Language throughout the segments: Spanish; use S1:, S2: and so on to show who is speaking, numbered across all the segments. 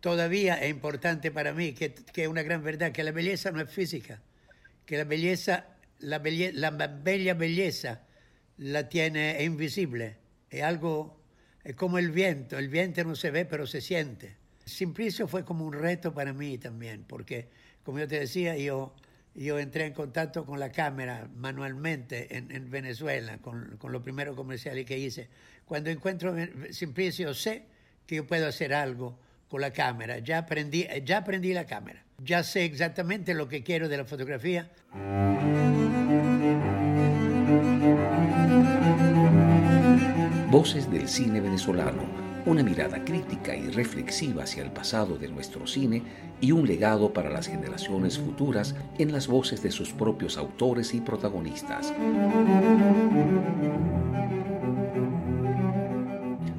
S1: todavía es importante para mí, que, que es una gran verdad, que la belleza no es física, que la belleza, la, belle- la bella belleza la tiene, es invisible, es algo, es como el viento, el viento no se ve pero se siente. Simplicio fue como un reto para mí también, porque como yo te decía, yo, yo entré en contacto con la cámara manualmente en, en Venezuela, con, con los primeros comerciales que hice. Cuando encuentro Simplicio, sé que yo puedo hacer algo con la cámara. Ya aprendí, ya aprendí la cámara. Ya sé exactamente lo que quiero de la fotografía.
S2: Voces del cine venezolano, una mirada crítica y reflexiva hacia el pasado de nuestro cine y un legado para las generaciones futuras en las voces de sus propios autores y protagonistas.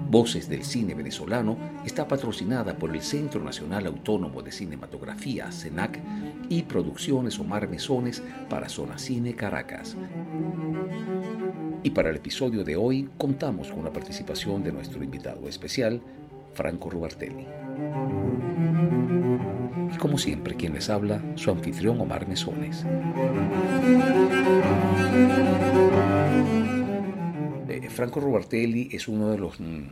S2: Voces del Cine Venezolano está patrocinada por el Centro Nacional Autónomo de Cinematografía, CENAC, y Producciones Omar Mesones para Zona Cine Caracas. Y para el episodio de hoy contamos con la participación de nuestro invitado especial, Franco Rubartelli. Y como siempre, quien les habla, su anfitrión Omar Mesones. Franco Rubartelli es uno de los mm,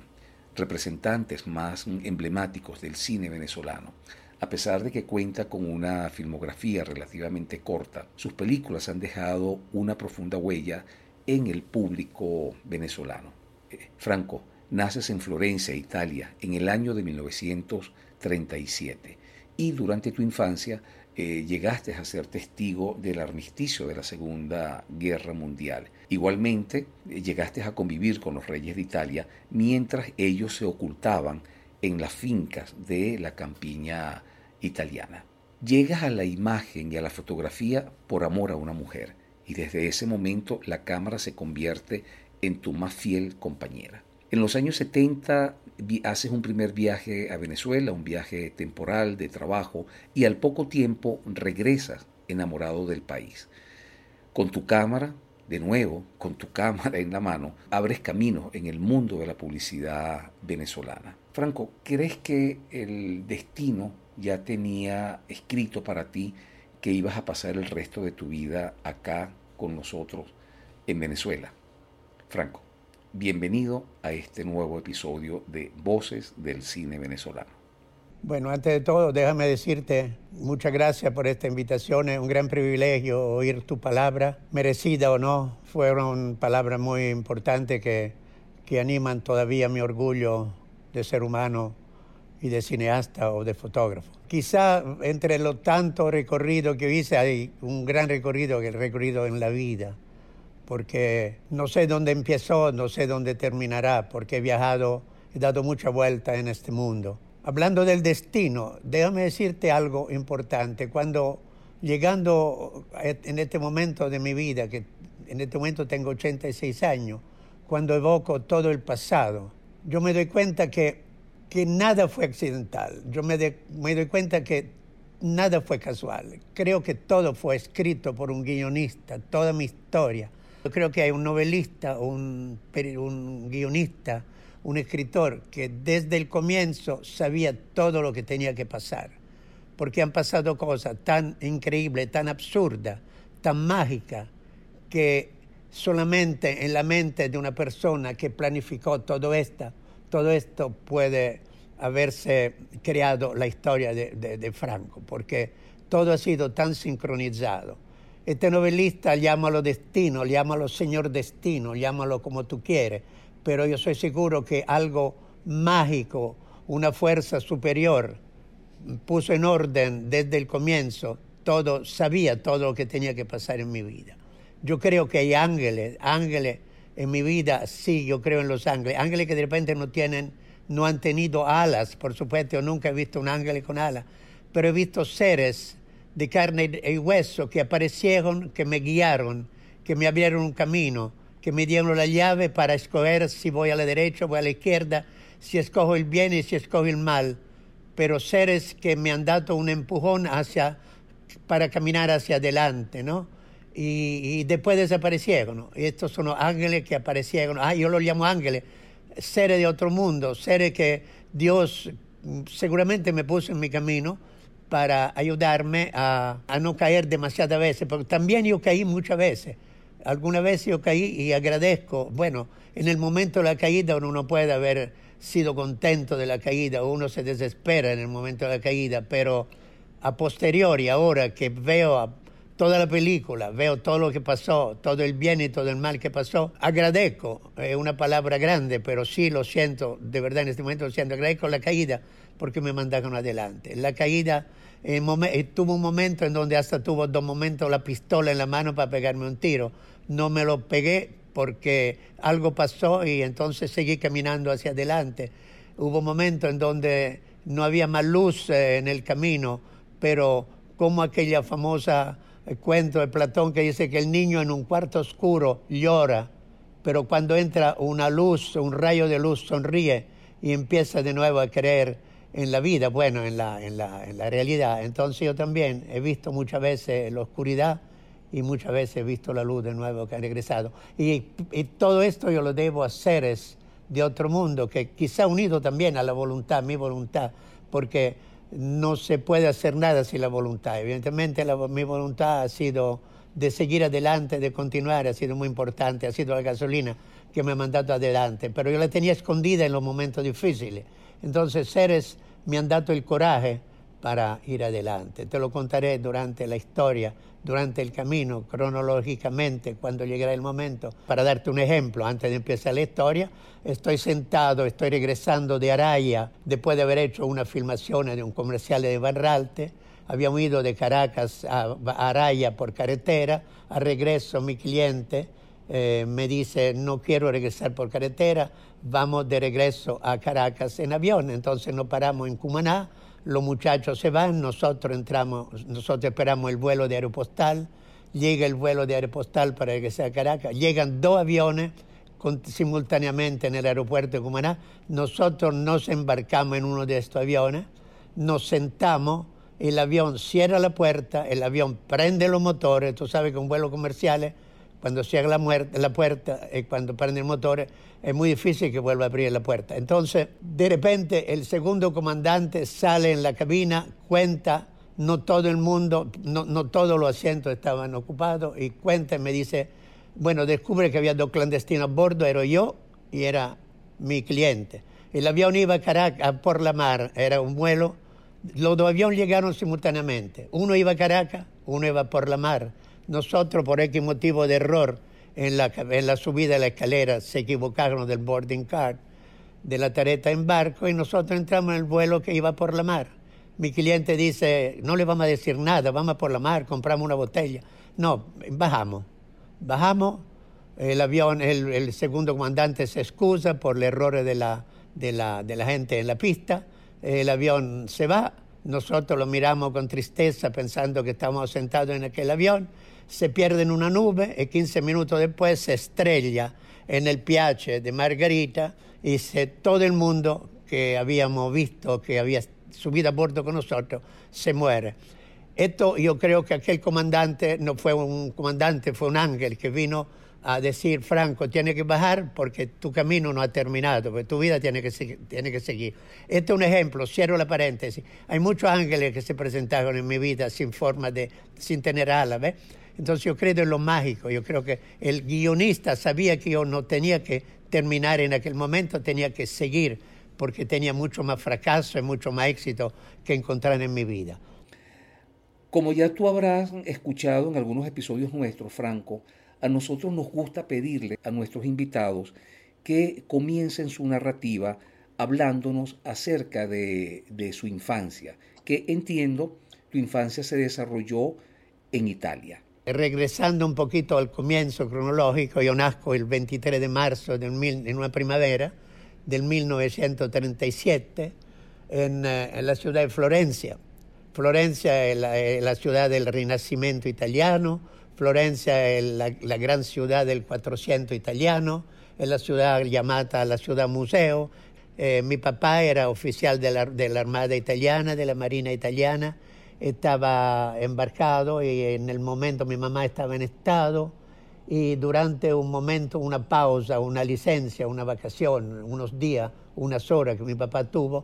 S2: representantes más mm, emblemáticos del cine venezolano. A pesar de que cuenta con una filmografía relativamente corta, sus películas han dejado una profunda huella en el público venezolano. Eh, Franco, naces en Florencia, Italia, en el año de 1937 y durante tu infancia eh, llegaste a ser testigo del armisticio de la Segunda Guerra Mundial. Igualmente, eh, llegaste a convivir con los reyes de Italia mientras ellos se ocultaban en las fincas de la campiña italiana. Llegas a la imagen y a la fotografía por amor a una mujer y desde ese momento la cámara se convierte en tu más fiel compañera. En los años 70 haces un primer viaje a Venezuela, un viaje temporal de trabajo, y al poco tiempo regresas enamorado del país. Con tu cámara, de nuevo, con tu cámara en la mano, abres camino en el mundo de la publicidad venezolana. Franco, ¿crees que el destino ya tenía escrito para ti que ibas a pasar el resto de tu vida acá con nosotros en Venezuela? Franco bienvenido a este nuevo episodio de Voces del Cine Venezolano.
S1: Bueno, antes de todo, déjame decirte muchas gracias por esta invitación. Es un gran privilegio oír tu palabra, merecida o no. Fueron palabras muy importantes que, que animan todavía mi orgullo de ser humano y de cineasta o de fotógrafo. Quizá entre lo tanto recorrido que hice hay un gran recorrido he recorrido en la vida porque no sé dónde empezó, no sé dónde terminará, porque he viajado, he dado mucha vuelta en este mundo. Hablando del destino, déjame decirte algo importante. Cuando llegando en este momento de mi vida, que en este momento tengo 86 años, cuando evoco todo el pasado, yo me doy cuenta que, que nada fue accidental. Yo me, me doy cuenta que nada fue casual. Creo que todo fue escrito por un guionista, toda mi historia yo creo que hay un novelista, un, un guionista, un escritor que desde el comienzo sabía todo lo que tenía que pasar, porque han pasado cosas tan increíbles, tan absurdas, tan mágicas, que solamente en la mente de una persona que planificó todo, esta, todo esto puede haberse creado la historia de, de, de Franco, porque todo ha sido tan sincronizado. Este novelista llámalo destino, llámalo señor destino, llámalo como tú quieres, pero yo soy seguro que algo mágico, una fuerza superior, puso en orden desde el comienzo todo, sabía todo lo que tenía que pasar en mi vida. Yo creo que hay ángeles, ángeles en mi vida, sí, yo creo en los ángeles, ángeles que de repente no tienen, no han tenido alas, por supuesto, yo nunca he visto un ángel con alas, pero he visto seres de carne y hueso que aparecieron, que me guiaron, que me abrieron un camino, que me dieron la llave para escoger si voy a la derecha voy a la izquierda, si escojo el bien y si escojo el mal. Pero seres que me han dado un empujón hacia, para caminar hacia adelante, ¿no? Y, después desaparecieron. ¿no? Y estos son los ángeles que aparecieron. Ah, yo los llamo ángeles, seres de otro mundo, seres que Dios seguramente me puso en mi camino para ayudarme a, a no caer demasiadas veces, porque también yo caí muchas veces. Alguna vez yo caí y agradezco, bueno, en el momento de la caída uno no puede haber sido contento de la caída, uno se desespera en el momento de la caída, pero a posteriori, ahora que veo toda la película, veo todo lo que pasó, todo el bien y todo el mal que pasó, agradezco, es una palabra grande, pero sí lo siento, de verdad en este momento lo siento, agradezco la caída porque me mandaron adelante. La caída eh, eh, tuvo un momento en donde hasta tuvo dos momentos la pistola en la mano para pegarme un tiro. No me lo pegué porque algo pasó y entonces seguí caminando hacia adelante. Hubo momentos en donde no había más luz eh, en el camino, pero como aquella famosa eh, cuento de Platón que dice que el niño en un cuarto oscuro llora, pero cuando entra una luz, un rayo de luz, sonríe y empieza de nuevo a creer en la vida, bueno, en la, en la, en la realidad. Entonces yo también he visto muchas veces la oscuridad y muchas veces he visto la luz de nuevo que ha regresado. Y, todo esto yo lo debo a seres de otro mundo, que quizá unido también a la voluntad, mi voluntad, porque no se puede hacer nada sin la voluntad. Evidentemente mi voluntad ha sido de seguir adelante, de continuar, ha sido muy importante, ha sido la gasolina que me ha mandado adelante, pero yo la tenía escondida en los momentos difíciles. Entonces seres me han dado el coraje para ir adelante. Te lo contaré durante la historia, durante el camino, cronológicamente, cuando llegará el momento. Para darte un ejemplo, antes de empezar la historia, estoy sentado, estoy regresando de Araya, después de haber hecho una filmación de un comercial de Barralte. Habíamos ido de Caracas a Araya por carretera. A regreso, mi cliente eh, me dice, no quiero regresar por carretera, vamos de regreso a Caracas en avión. Entonces nos paramos en Cumaná los muchachos se van, nosotros entramos, nosotros esperamos el vuelo de Aeropostal, llega el vuelo de Aeropostal para que sea Caracas, llegan dos aviones simultáneamente en el aeropuerto de Cumaná, nosotros nos embarcamos en uno de estos aviones, nos sentamos, el avión cierra la puerta, el avión prende los motores, tú sabes que un vuelo comercial cuando cierra la, puerta, y cuando prende el motor, es muy difícil que vuelva a abrir la puerta. Entonces, de repente, el segundo comandante sale en la cabina, cuenta, no todo el mundo, no, no todos los asientos estaban ocupados, y cuenta y me dice, bueno, descubre que había dos clandestinos a bordo, era yo y era mi cliente. El avión iba a Caracas por la mar, era un vuelo, los dos aviones llegaron simultáneamente, uno iba a Caracas, uno iba por la mar nosotros, por X motivo de error en la, en la subida de la escalera, se equivocaron del boarding card de la tareta en barco y nosotros entramos en el vuelo que iba por la mar. Mi cliente dice, no le vamos a decir nada, vamos por la mar, compramos una botella. No, bajamos. Bajamos, el avión, el, segundo comandante se excusa por el error de la, de, la, de la gente en la pista, el avión se va, nosotros lo miramos con tristeza pensando que estamos sentados en aquel avión se pierde en una nube y 15 minutos después se estrella en el piace de Margarita y se, todo el mundo que habíamos visto, que había subido a bordo con nosotros, se muere. Esto yo creo que aquel comandante no fue un comandante, fue un ángel que vino a decir, Franco, tiene que bajar porque tu camino no ha terminado, porque tu vida tiene que, tiene que seguir. Este es un ejemplo, cierro la paréntesis. Hay muchos ángeles que se presentaron en mi vida sin forma de, sin tener alas, ¿ves? Entonces yo creo en lo mágico, yo creo que el guionista sabía que yo no tenía que terminar en aquel momento, tenía que seguir, porque tenía mucho más fracaso y mucho más éxito que encontrar en mi vida.
S2: Como ya tú habrás escuchado en algunos episodios nuestros, Franco, a nosotros nos gusta pedirle a nuestros invitados que comiencen su narrativa hablándonos acerca de, de su infancia, que entiendo tu infancia se desarrolló en Italia
S1: regresando un poquito al comienzo cronológico, yo nazco el 23 de marzo de en una primavera del 1937 en, eh, en la ciudad de Florencia. Florencia es la, ciudad del Renacimiento italiano, Florencia es la, gran ciudad del 400 italiano, es la ciudad llamada la ciudad museo. Eh, mi papá era oficial de la, de la Armada italiana, de la Marina italiana, estaba embarcado y en el momento mi mamá estaba en estado y durante un momento, una pausa, una licencia, una vacación, unos días, unas horas que mi papá tuvo,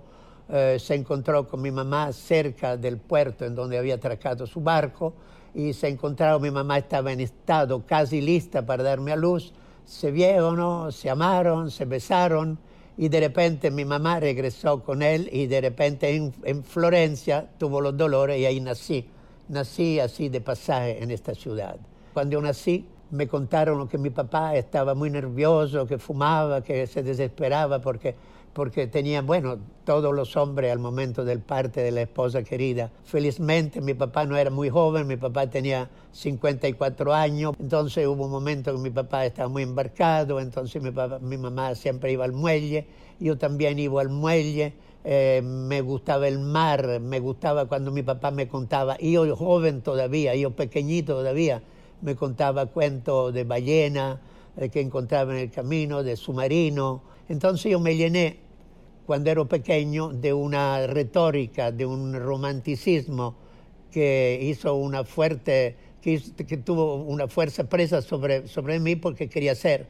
S1: eh, se encontró con mi mamá cerca del puerto en donde había atracado su barco y se encontraron, mi mamá estaba en estado casi lista para darme a luz, se vieron, se amaron, se besaron y de repente mi mamá regresó con él y de repente en, en Florencia tuvo los dolores y ahí nací. Nací así de pasaje en esta ciudad. Cuando nací me contaron que mi papá estaba muy nervioso, que fumaba, que se desesperaba porque porque tenía, bueno, todos los hombres al momento del parte de la esposa querida. Felizmente mi papá no era muy joven, mi papá tenía 54 años, entonces hubo un momento que mi papá estaba muy embarcado, entonces mi, papá, mi mamá siempre iba al muelle, yo también iba al muelle, eh, me gustaba el mar, me gustaba cuando mi papá me contaba, yo joven todavía, yo pequeñito todavía, me contaba cuentos de ballena eh, que encontraba en el camino, de submarino. Entonces yo me llené cuando ero pequeño de una retórica, de un romanticismo que hizo una fuerte, que tuvo una fuerza presa sobre, sobre mí porque quería ser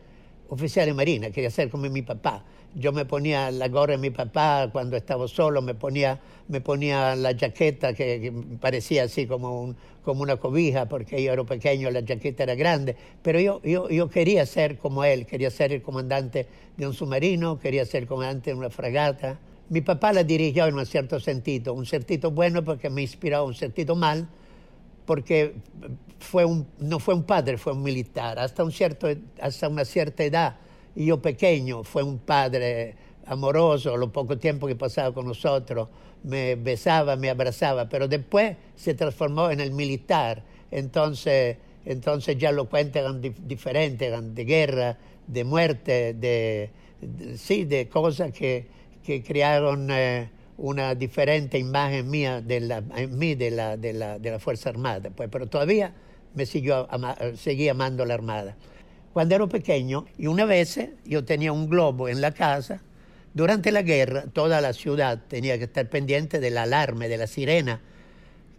S1: oficial de marina, quería ser como mi papá. Yo me ponía la gorra de mi papá cuando estaba solo, me ponía, me ponía la jaqueta que, parecía así como, un, como una cobija, porque yo era pequeño, la jaqueta era grande, pero yo, yo, yo quería ser como él, quería ser el comandante de un submarino, quería ser comandante de una fragata. Mi papá la dirigió en un cierto sentido, un sentido bueno porque me inspiró, un sentido mal porque fue un, no fue un padre, fue un militar. Hasta, un cierto, hasta una cierta edad, yo pequeño, fue un padre amoroso, lo poco tiempo que pasaba con nosotros, me besaba, me abrazaba, pero después se transformó en el militar. Entonces, entonces ya lo cuentan diferente, de guerra, de muerte, de, sí, de cosas que, que crearon... Eh, una diferente imagen mía de la, mí de la, de la, de la Fuerza Armada, pues, pero todavía me siguió, ama, seguí amando la Armada. Cuando era pequeño, y una vez yo tenía un globo en la casa, durante la guerra toda la ciudad tenía que estar pendiente del alarme, de la sirena,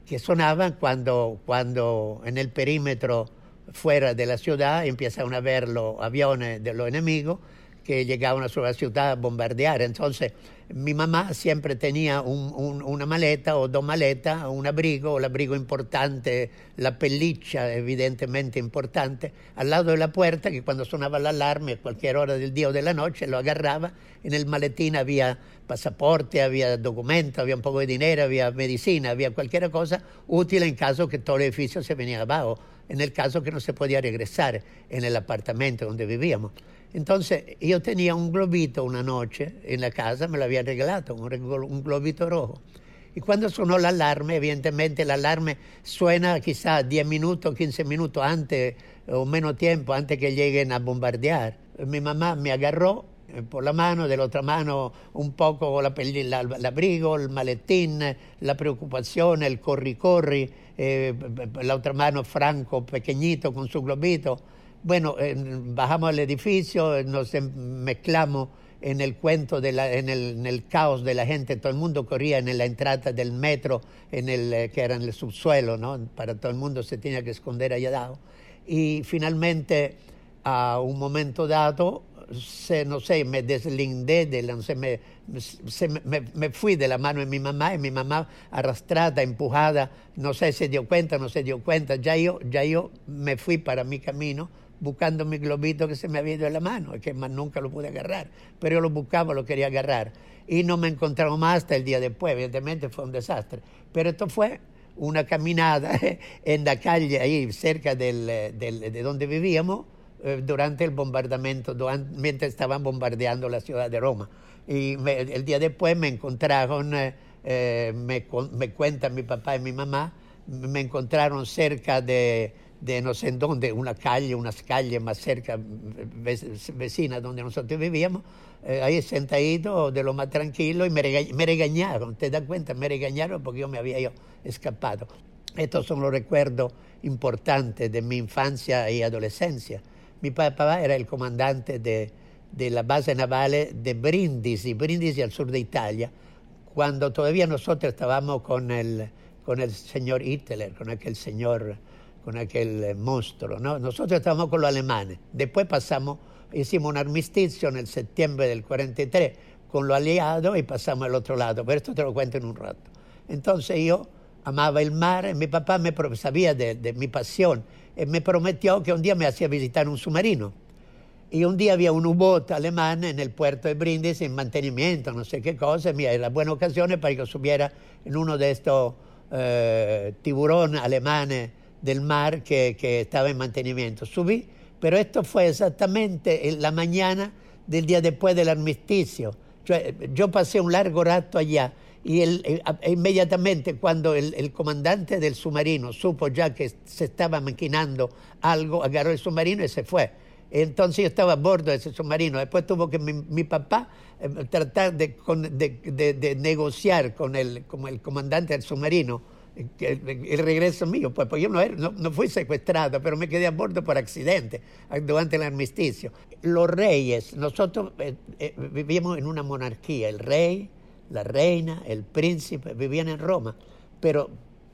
S1: que sonaban cuando, cuando en el perímetro fuera de la ciudad empezaban a ver los aviones de los enemigos que llegaban a la ciudad a bombardear. Entonces, mi mamá siempre tenía un, un, una maleta o dos maletas, un abrigo, el abrigo importante, la pelliccia evidentemente importante, al lado de la puerta, que cuando sonaba el alarme a cualquier hora del día o de la noche lo agarraba. En el maletín había pasaporte, había documento, había un poco de dinero, había medicina, había cualquier cosa útil en caso que todo el edificio se venía abajo, en el caso que no se podía regresar en el apartamento donde vivíamos. Entonces yo tenía un globito una noche en la casa, me lo había regalado, un, globito rojo. Y cuando sonó la alarma, evidentemente la alarma suena quizás 10 minutos, 15 minutos antes o menos tiempo, antes que lleguen a bombardear. Mi mamá me agarró eh, por la mano, de la otra mano un poco la, la, el abrigo, el maletín, la preocupación, el corri-corri, eh, la otra mano Franco pequeñito con su globito bueno, bajamos al edificio, nos mezclamos en el cuento, de en, el, caos de la gente, todo el mundo corría en la entrada del metro, en el, eh, que era en el subsuelo, ¿no? Para todo el mundo se tenía que esconder allá abajo. Y finalmente, a un momento dado, se, no sé, me deslindé, de no me, se, me, me, fui de la mano de mi mamá y mi mamá arrastrada, empujada, no sé, se dio cuenta, no se dio cuenta, ya yo, ya yo me fui para mi camino buscando mi globito que se me había ido de la mano, que nunca lo pude agarrar, pero yo lo buscaba, lo quería agarrar. Y no me encontraron más hasta el día después, evidentemente fue un desastre. Pero esto fue una caminada en la calle, ahí cerca del, del, de donde vivíamos, eh, durante el bombardamiento, mientras estaban bombardeando la ciudad de Roma. Y el día después me encontraron, eh, eh me, me cuentan mi papá y mi mamá, me encontraron cerca de de no sé dónde, una calle, unas calles más cerca, vecinas donde nosotros vivíamos, eh, ahí sentadito de lo más tranquilo y me, me, regañaron, ¿te das cuenta? Me regañaron porque yo me había yo escapado. Estos son los recuerdos importantes de mi infancia y adolescencia. Mi papá era el comandante de, de la base naval de Brindisi, Brindisi al sur de Italia, cuando todavía nosotros estábamos con el, con el señor Hitler, con aquel señor con aquel eh, monstruo. ¿no? Nosotros estábamos con los alemanes. Después pasamos, hicimos un armisticio en el septiembre del 43 con los aliados y pasamos al otro lado. Pero esto te lo cuento en un rato. Entonces yo amaba el mar, mi papá me sabía de, mi pasión y me prometió que un día me hacía visitar un submarino. Y un día había un U-boat alemán en el puerto de Brindisi en mantenimiento, no sé qué cosa. Mira, era buena ocasión para que subiera en uno de estos eh, tiburones alemanes del mar que, que, estaba en mantenimiento. Subí, pero esto fue exactamente en la mañana del día después del armisticio. Yo, yo pasé un largo rato allá y él, inmediatamente cuando el, comandante del submarino supo ya que se estaba maquinando algo, agarró el submarino y se fue. Entonces yo estaba a bordo de ese submarino. Después tuvo que mi, papá eh, tratar de, de, negociar con el, como el comandante del submarino eh, el, regreso mío, pues, pues yo no, no, fui secuestrado, pero me quedé a bordo por accidente durante el armisticio. Los reyes, nosotros eh, vivíamos en una monarquía, el rey, la reina, el príncipe, vivían en Roma, pero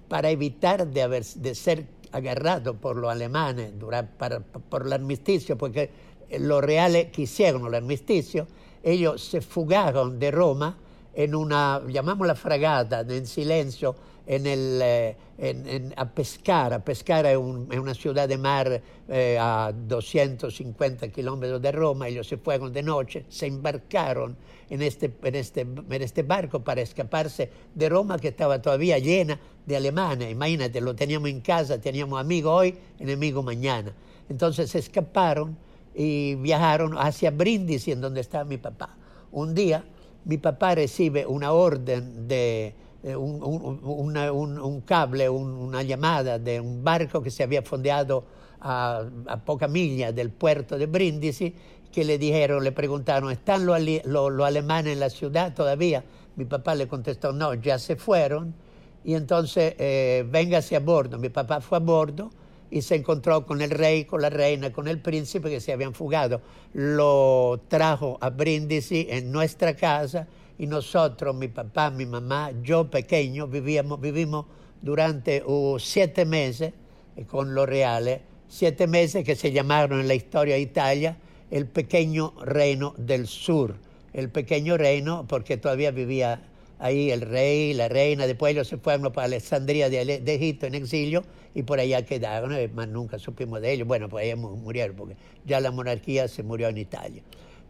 S1: para evitar de, ser agarrado por los alemanes durante, para, por el armisticio, porque los reales quisieron el armisticio, ellos se fugaron de Roma en una, llamámosla fragata, en silencio, en el, eh, en, en, a Pescara. Pescara es, un, una ciudad de mar eh, a 250 kilómetros de Roma. Ellos se fueron de noche, se embarcaron en este, en, este, en este barco para escaparse de Roma que estaba todavía llena de alemanes. Imagínate, lo teníamos en casa, teníamos amigo hoy, enemigo mañana. Entonces se escaparon y viajaron hacia Brindisi, en donde estaba mi papá. Un día mi papá recibe una orden de un, un, cable, una llamada de un barco que se había fondeado a, a poca milla del puerto de Brindisi, que le dijeron, le preguntaron, ¿están los lo, lo alemanes en la ciudad todavía? Mi papá le contestó, no, ya se fueron. Y entonces, eh, véngase a bordo. Mi papá fue a bordo y se encontró con el rey, con la reina, con el príncipe que se habían fugado. Lo trajo a Brindisi en nuestra casa y nosotros, mi papá, mi mamá, yo pequeño, vivíamos, vivimos durante uh, siete meses eh, con los reales, siete meses que se llamaron en la historia de Italia el pequeño reino del sur. El pequeño reino porque todavía vivía ahí el rey, la reina, después ellos se fueron para Alejandría de, Egipto en exilio y por allá quedaron, más nunca supimos de ellos. Bueno, pues ellos murieron porque ya la monarquía se murió en Italia.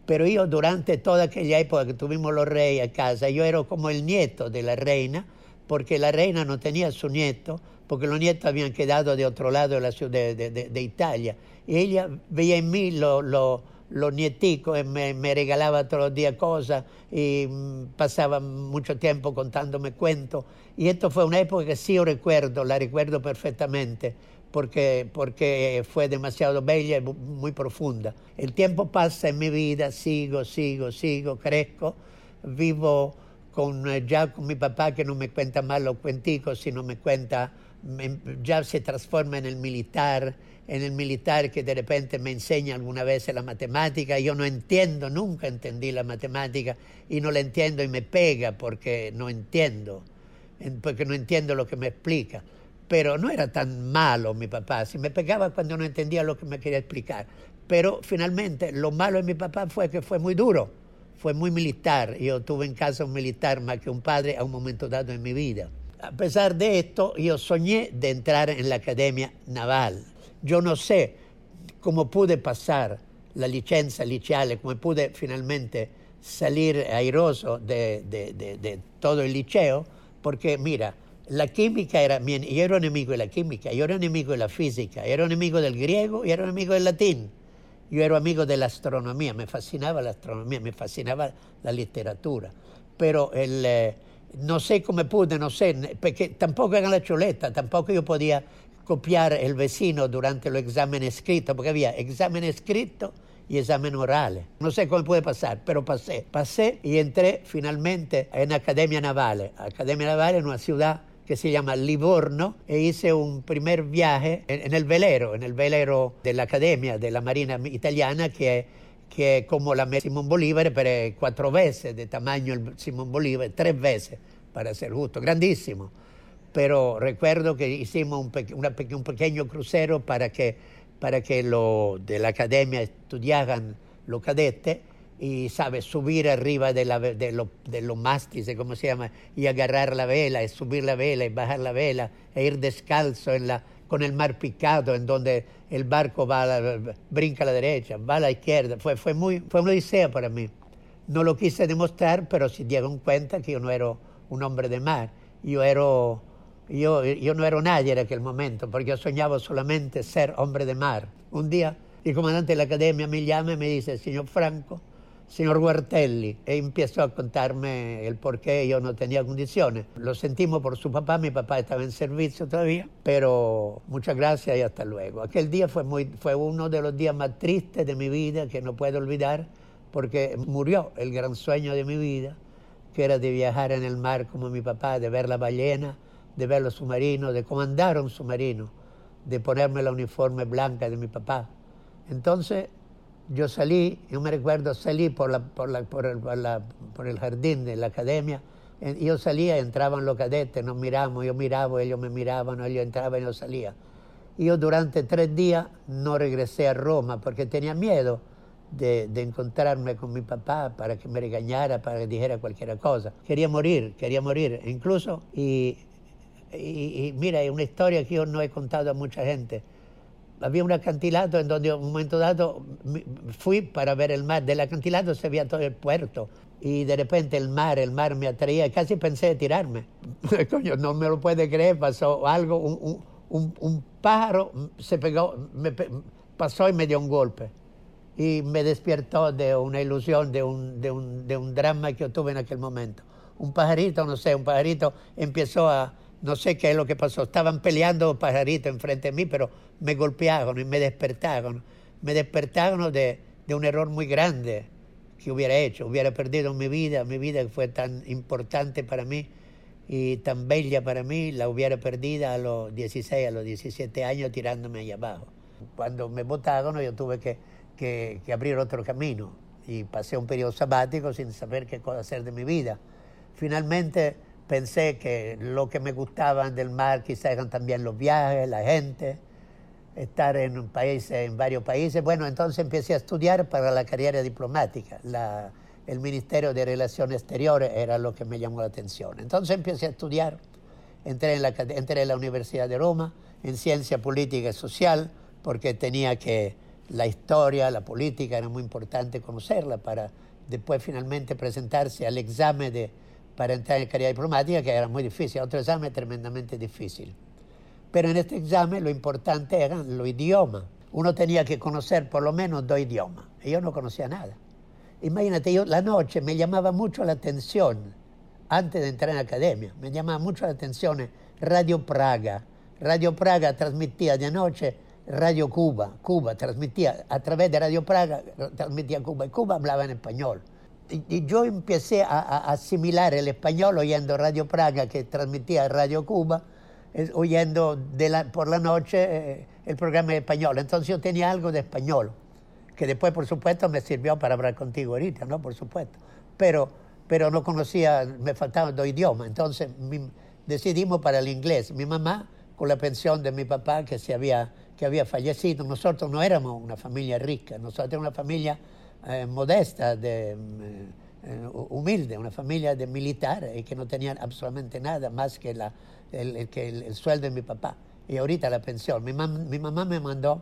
S1: Pero yo durante toda aquella época que tuvimos los reyes a casa, yo era como el nieto de la reina, porque la reina no tenía su nieto, porque los nietos habían quedado de otro lado de la ciudad de, Italia. Y ella veía en mí lo, lo los nieticos me, me, regalaba todos los días cosas y mm, pasaba mucho tiempo contándome cuentos. Y esto fue una época que sí yo recuerdo, la recuerdo perfectamente, porque, porque fue demasiado bella y muy profunda. El tiempo pasa en mi vida, sigo, sigo, sigo, crezco, vivo con, eh, ya con mi papá que no me cuenta más los cuenticos, sino me cuenta, ya se transforma en el militar, en el militar que de repente me enseña alguna vez la matemática. Yo no entiendo, nunca entendí la matemática y no la entiendo y me pega porque no entiendo, porque no entiendo lo que me explica. Pero no era tan malo mi papá, si me pegaba cuando no entendía lo que me quería explicar. Pero finalmente lo malo de mi papá fue que fue muy duro, fue muy militar. Yo tuve en casa un militar más que un padre a un momento dado en mi vida. A pesar de esto, yo soñé de entrar en la Academia Naval yo no sé cómo pude pasar la licencia liceale, cómo pude finalmente salir airoso de, de, de, de, todo el liceo, porque mira, la química era, yo era enemigo de la química, yo era enemigo de la física, yo era enemigo del griego y era enemigo del latín. Yo era amigo de la astronomía, me fascinaba la astronomía, me fascinaba la literatura, pero el, eh, no sé cómo pude, no sé, porque tampoco era la chuleta, tampoco yo podía copiar el vecino durante los exámenes escritos, porque había examen escrito y examen orales. No sé cómo puede pasar, pero pasé. Pasé y entré finalmente en Academia Navale. Academia Navale es una ciudad que se llama Livorno e hice un primer viaje en, el velero, en el velero de la Academia de la Marina Italiana que que es como la Simón Bolívar, pero cuatro veces de tamaño el Simón Bolívar, tres veces para ser justo, grandísimo. Pero recuerdo que hicimos un, una un pequeño crucero para que, para que lo de la academia estudiaran los cadetes y sabe subir arriba de, la, de, lo, los mástices, ¿cómo se llama? Y agarrar la vela, y subir la vela, y bajar la vela, e ir descalzo en la, con el mar picado, en donde el barco va brinca a la derecha, va a la izquierda. Fue, fue, muy, fue una odisea para mí. No lo quise demostrar, pero se dieron cuenta que yo no era un hombre de mar. Yo, era, yo, yo no era nadie en aquel momento, porque yo soñaba solamente ser hombre de mar. Un día el comandante de la academia me llama y me dice, señor Franco, señor Guartelli, e empezó a contarme el por qué yo no tenía condiciones. Lo sentimos por su papá, mi papá estaba en servicio todavía, pero muchas gracias y hasta luego. Aquel día fue, fue uno de los días más tristes de mi vida que no puedo olvidar, porque murió el gran sueño de mi vida, que era de viajar en el mar como mi papá, de ver la ballena, de ver los submarinos, de comandar un submarino, de ponerme la uniforme blanca de mi papá. Entonces, yo salí, yo me recuerdo, salí por, la, por, la, por, el, jardín de la academia, yo salía, entraban los cadetes, nos miramos, yo miraba, ellos me miraban, ellos entraban y yo salía. Yo durante tres días no regresé a Roma porque tenía miedo de, encontrarme con mi papá para que me regañara, para que dijera cualquier cosa. Quería morir, quería morir. Incluso, y, y, y mira, es una historia que yo no he contado a mucha gente había un acantilado en donde un momento dado fui para ver el mar. Del acantilado se veía todo el puerto y de repente el mar, el mar me atraía. Casi pensé de tirarme. Coño, no me lo puede creer, pasó algo, un, un, un pájaro se pegó, me pasó y me dio un golpe. Y me despertó de una ilusión, de un, de un, de un drama que yo tuve en aquel momento. Un pajarito, no sé, un pajarito empezó a, no sé qué es lo que pasó. Estaban peleando pajaritos enfrente de mí, pero me golpearon y me despertaron. Me despertaron de, un error muy grande que hubiera hecho. Hubiera perdido mi vida, mi vida que fue tan importante para mí y tan bella para mí, la hubiera perdido a los 16, a los 17 años tirándome allá abajo. Cuando me botaron yo tuve que abrir otro camino y pasé un periodo sabático sin saber qué cosa hacer de mi vida. Finalmente pensé que lo que me gustaban del mar quizás eran también los viajes, la gente, estar en un país, en varios países. Bueno, entonces empecé a estudiar para la carrera diplomática. El Ministerio de Relaciones Exteriores era lo que me llamó la atención. Entonces empecé a estudiar, entré en la, entré en la Universidad de Roma, en Ciencia Política y Social, porque tenía que, la historia, la política, era muy importante conocerla para después finalmente presentarse al examen de para entrar en carrera diplomática, que era muy difícil, otro examen tremendamente difícil. Pero en este examen lo importante eran los idiomas. Uno tenía que conocer por lo menos dos idiomas. Y yo no conocía nada. Imagínate, yo la noche me llamaba mucho la atención, antes de entrar en la academia, me llamaba mucho la atención Radio Praga. Radio Praga transmitía de noche Radio Cuba. Cuba transmitía, a través de Radio Praga, transmitía Cuba. Y Cuba hablaba en español y yo empecé a, asimilar el español oyendo Radio Praga que transmitía Radio Cuba, oyendo por la noche eh, el programa de español. Entonces yo tenía algo de español, que después por supuesto me sirvió para hablar contigo ahorita, ¿no? Por supuesto. Pero, pero no conocía, me faltaban dos idiomas. Entonces decidimos para el inglés. Mi mamá, con la pensión de mi papá que, se había, que había fallecido, nosotros no éramos una familia rica, nosotros éramos una familia eh, modesta, de, eh, humilde, una familia de militares y que no tenían absolutamente nada más que, la, el, que el, sueldo de mi papá y ahorita la pensión. Mi, mi mamá me mandó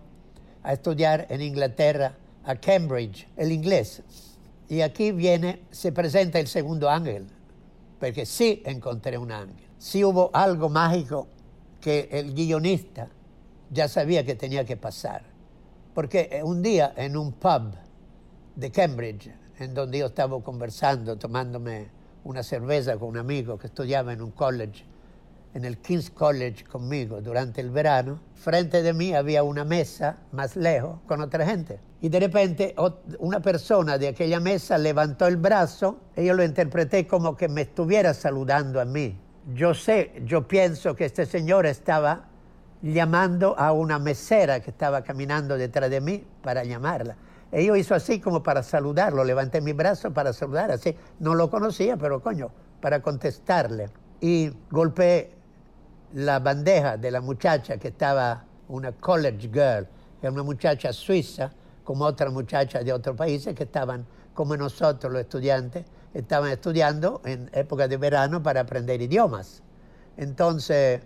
S1: a estudiar en Inglaterra, a Cambridge, el inglés. Y aquí viene, se presenta el segundo ángel, porque sí encontré un ángel. Sí hubo algo mágico que el guionista ya sabía que tenía que pasar. Porque un día en un pub, de Cambridge, en donde yo estaba conversando, tomándome una cerveza con un amigo que estudiaba en un college, en el King's College conmigo durante el verano. Frente de mí había una mesa más lejos con otra gente. Y de repente una persona de aquella mesa levantó el brazo y yo lo interpreté como que me estuviera saludando a mí. Yo sé, yo pienso que este señor estaba llamando a una mesera que estaba caminando detrás de mí para llamarla. Yo hizo así como para saludarlo, levanté mi brazo para saludar, así. No lo conocía, pero coño, para contestarle. Y golpeé la bandeja de la muchacha que estaba, una college girl, que era una muchacha suiza, como otra muchacha de otros países que estaban como nosotros los estudiantes, estaban estudiando en época de verano para aprender idiomas. Entonces,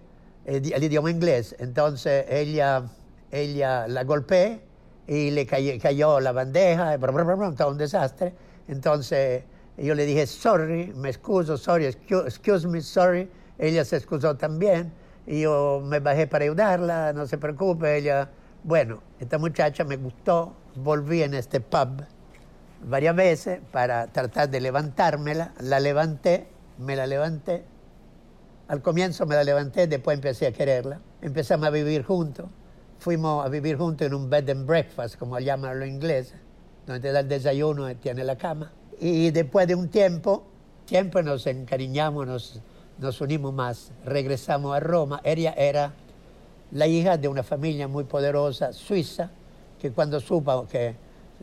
S1: el, idioma inglés. Entonces ella, ella la golpeé y le cayó, la bandeja, todo un desastre. Entonces yo le dije, sorry, me excuso, sorry, excuse, me, sorry. Ella se excusó también. Y yo me bajé para ayudarla, no se preocupe. Ella, bueno, esta muchacha me gustó, volví en este pub varias veces para tratar de levantármela. La levanté, me la levanté. Al comienzo me la levanté, después empecé a quererla. Empezamos a vivir juntos. Fuimos a vivir juntos en un bed and breakfast, como llaman los ingleses, donde da el desayuno y tiene la cama. Y después de un tiempo, siempre nos encariñamos, nos, nos unimos más. Regresamos a Roma. Ella era la hija de una familia muy poderosa suiza, que cuando supo que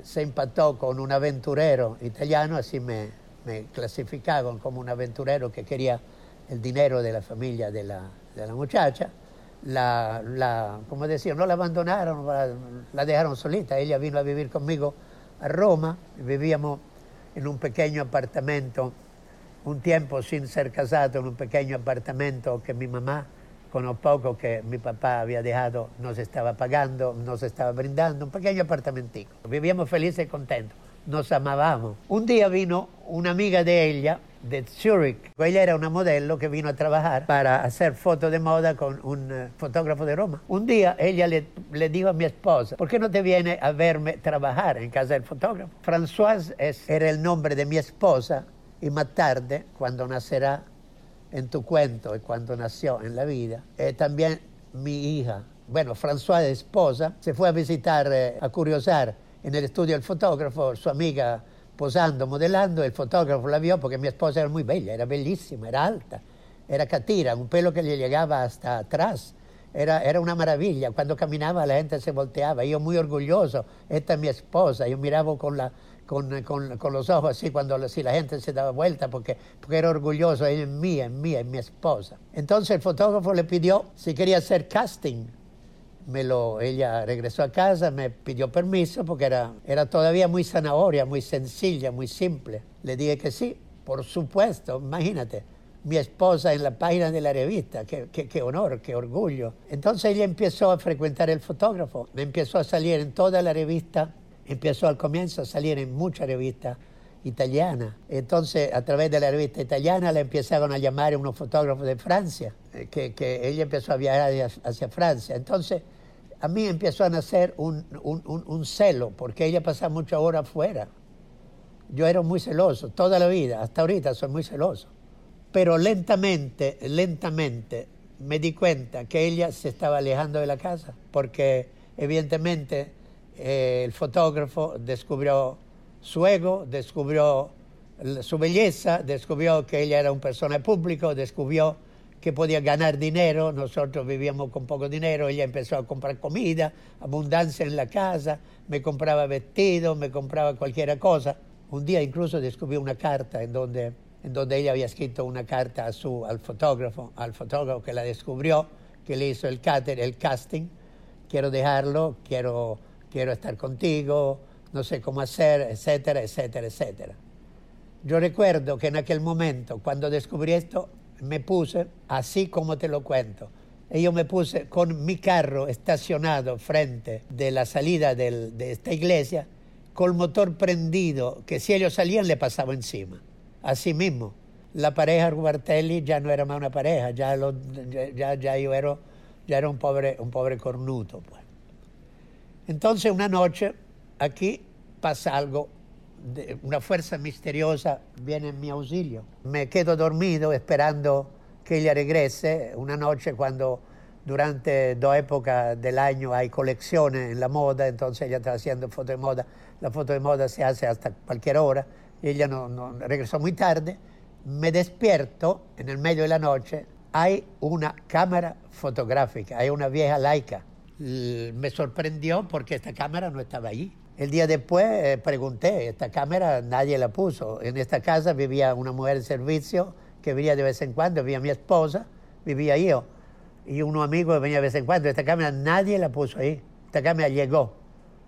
S1: se impactó con un aventurero italiano, así me, me clasificaban como un aventurero que quería el dinero de la familia de la, de la muchacha la, la, como decía, no la abandonaron, la, dejaron solita. Ella vino a vivir conmigo a Roma, vivíamos en un pequeño apartamento, un tiempo sin ser casado, en un pequeño apartamento que mi mamá, con lo poco que mi papá había dejado, nos estaba pagando, nos estaba brindando, un pequeño apartamentico. Vivíamos felices y contentos, nos amábamos. Un día vino una amiga de ella, de Zurich. Ella era una modelo que vino a trabajar para hacer fotos de moda con un eh, fotógrafo de Roma. Un día ella le, le, dijo a mi esposa, ¿por qué no te viene a verme trabajar en casa del fotógrafo? Françoise es, era el nombre de mi esposa y más tarde, cuando nacerá en tu cuento y cuando nació en la vida, eh, también mi hija. Bueno, Françoise, esposa, se fue a visitar, eh, a curiosar en el estudio del fotógrafo, su amiga posando, modelando, el fotógrafo la vio porque mi esposa era muy bella, era bellísima, era alta, era catira, un pelo que le llegaba hasta atrás. Era, era una maravilla. Cuando caminaba la gente se volteaba. Yo muy orgulloso, esta es mi esposa. Yo miraba con, la, con, con, con los ojos así cuando si la gente se daba vuelta porque, porque era orgulloso. Ella es mía, es mía, es mi esposa. Entonces el fotógrafo le pidió si quería hacer casting me lo, ella regresó a casa, me pidió permiso porque era, era todavía muy zanahoria, muy sencilla, muy simple. Le dije que sí, por supuesto, imagínate, mi esposa en la página de la revista, qué, qué, honor, qué orgullo. Entonces ella empezó a frecuentar el fotógrafo, me empezó a salir en toda la revista, empezó al comienzo a salir en muchas revistas italianas. Entonces, a través de la revista italiana le empezaron a llamar unos fotógrafos de Francia, eh, que, que ella empezó a viajar hacia, hacia Francia. Entonces, a mí empezó a nacer un, celo, porque ella pasaba muchas horas afuera. Yo era muy celoso, toda la vida, hasta ahorita soy muy celoso. Pero lentamente, lentamente me di cuenta que ella se estaba alejando de la casa, porque evidentemente eh, el fotógrafo descubrió su ego, descubrió su belleza, descubrió que ella era un persona público, descubrió que podía ganar dinero, nosotros vivíamos con poco dinero, ella empezó a comprar comida, abundancia en la casa, me compraba vestidos, me compraba cualquier cosa. Un día incluso descubrí una carta en donde, en donde ella había escrito una carta a su, al fotógrafo, al fotógrafo que la descubrió, que le hizo el, el casting, quiero dejarlo, quiero, quiero estar contigo, no sé cómo hacer, etcétera, etcétera, etcétera. Yo recuerdo que en aquel momento, cuando descubrí esto, me puse así como te lo cuento. Y yo me puse con mi carro estacionado frente de la salida de esta iglesia, con el motor prendido, que si ellos salían le pasaba encima. Así mismo, la pareja Rubartelli ya no era más una pareja, ya, ya, yo era, ya era un, pobre, un pobre cornuto. Pues. Entonces una noche aquí pasa algo una fuerza misteriosa viene en mi auxilio. Me quedo dormido esperando que ella regrese. Una noche cuando durante dos épocas del año hay colecciones en la moda, entonces ella está haciendo foto de moda. La foto de moda se hace hasta cualquier hora. Ella no, no regresó muy tarde. Me despierto en el medio de la noche. Hay una cámara fotográfica, hay una vieja laica. Me sorprendió porque esta cámara no estaba allí. El día después eh, pregunté, esta cámara nadie la puso. En esta casa vivía una mujer de servicio que venía de vez en cuando, vivía mi esposa, vivía yo. Y uno amigo venía de vez en cuando. Esta cámara nadie la puso ahí. Esta cámara llegó,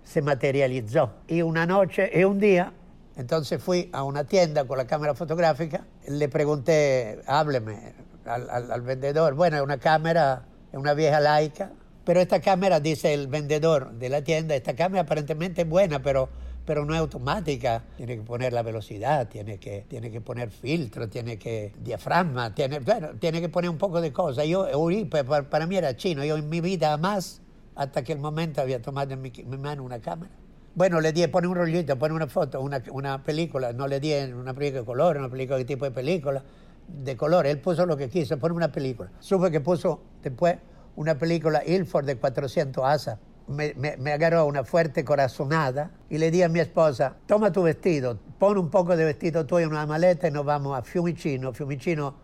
S1: se materializó. Y una noche, y un día, Entonces fui a una tienda con la cámara fotográfica, le pregunté, hábleme al, al, vendedor, bueno, es una cámara, es una vieja laica, pero esta cámara, dice el vendedor de la tienda, esta cámara aparentemente es buena, pero, pero no es automática. Tiene que poner la velocidad, tiene que, tiene que poner filtro, tiene que diafragma, tiene, bueno, tiene que poner un poco de cosas. Yo, para, para mí era chino, yo en mi vida más, hasta que el momento había tomado en mi, mi mano una cámara. Bueno, le di, pone un rollito, pone una foto, una, una película, no le di una película de color, una película de tipo de película, de color, él puso lo que quiso, pone una película. Supe que puso después una película Ilford de 400 asas. Me, me, agarró una fuerte corazonada y le di a mi esposa, toma tu vestido, pon un poco de vestido tuyo en una maleta y nos vamos a Fiumicino. Fiumicino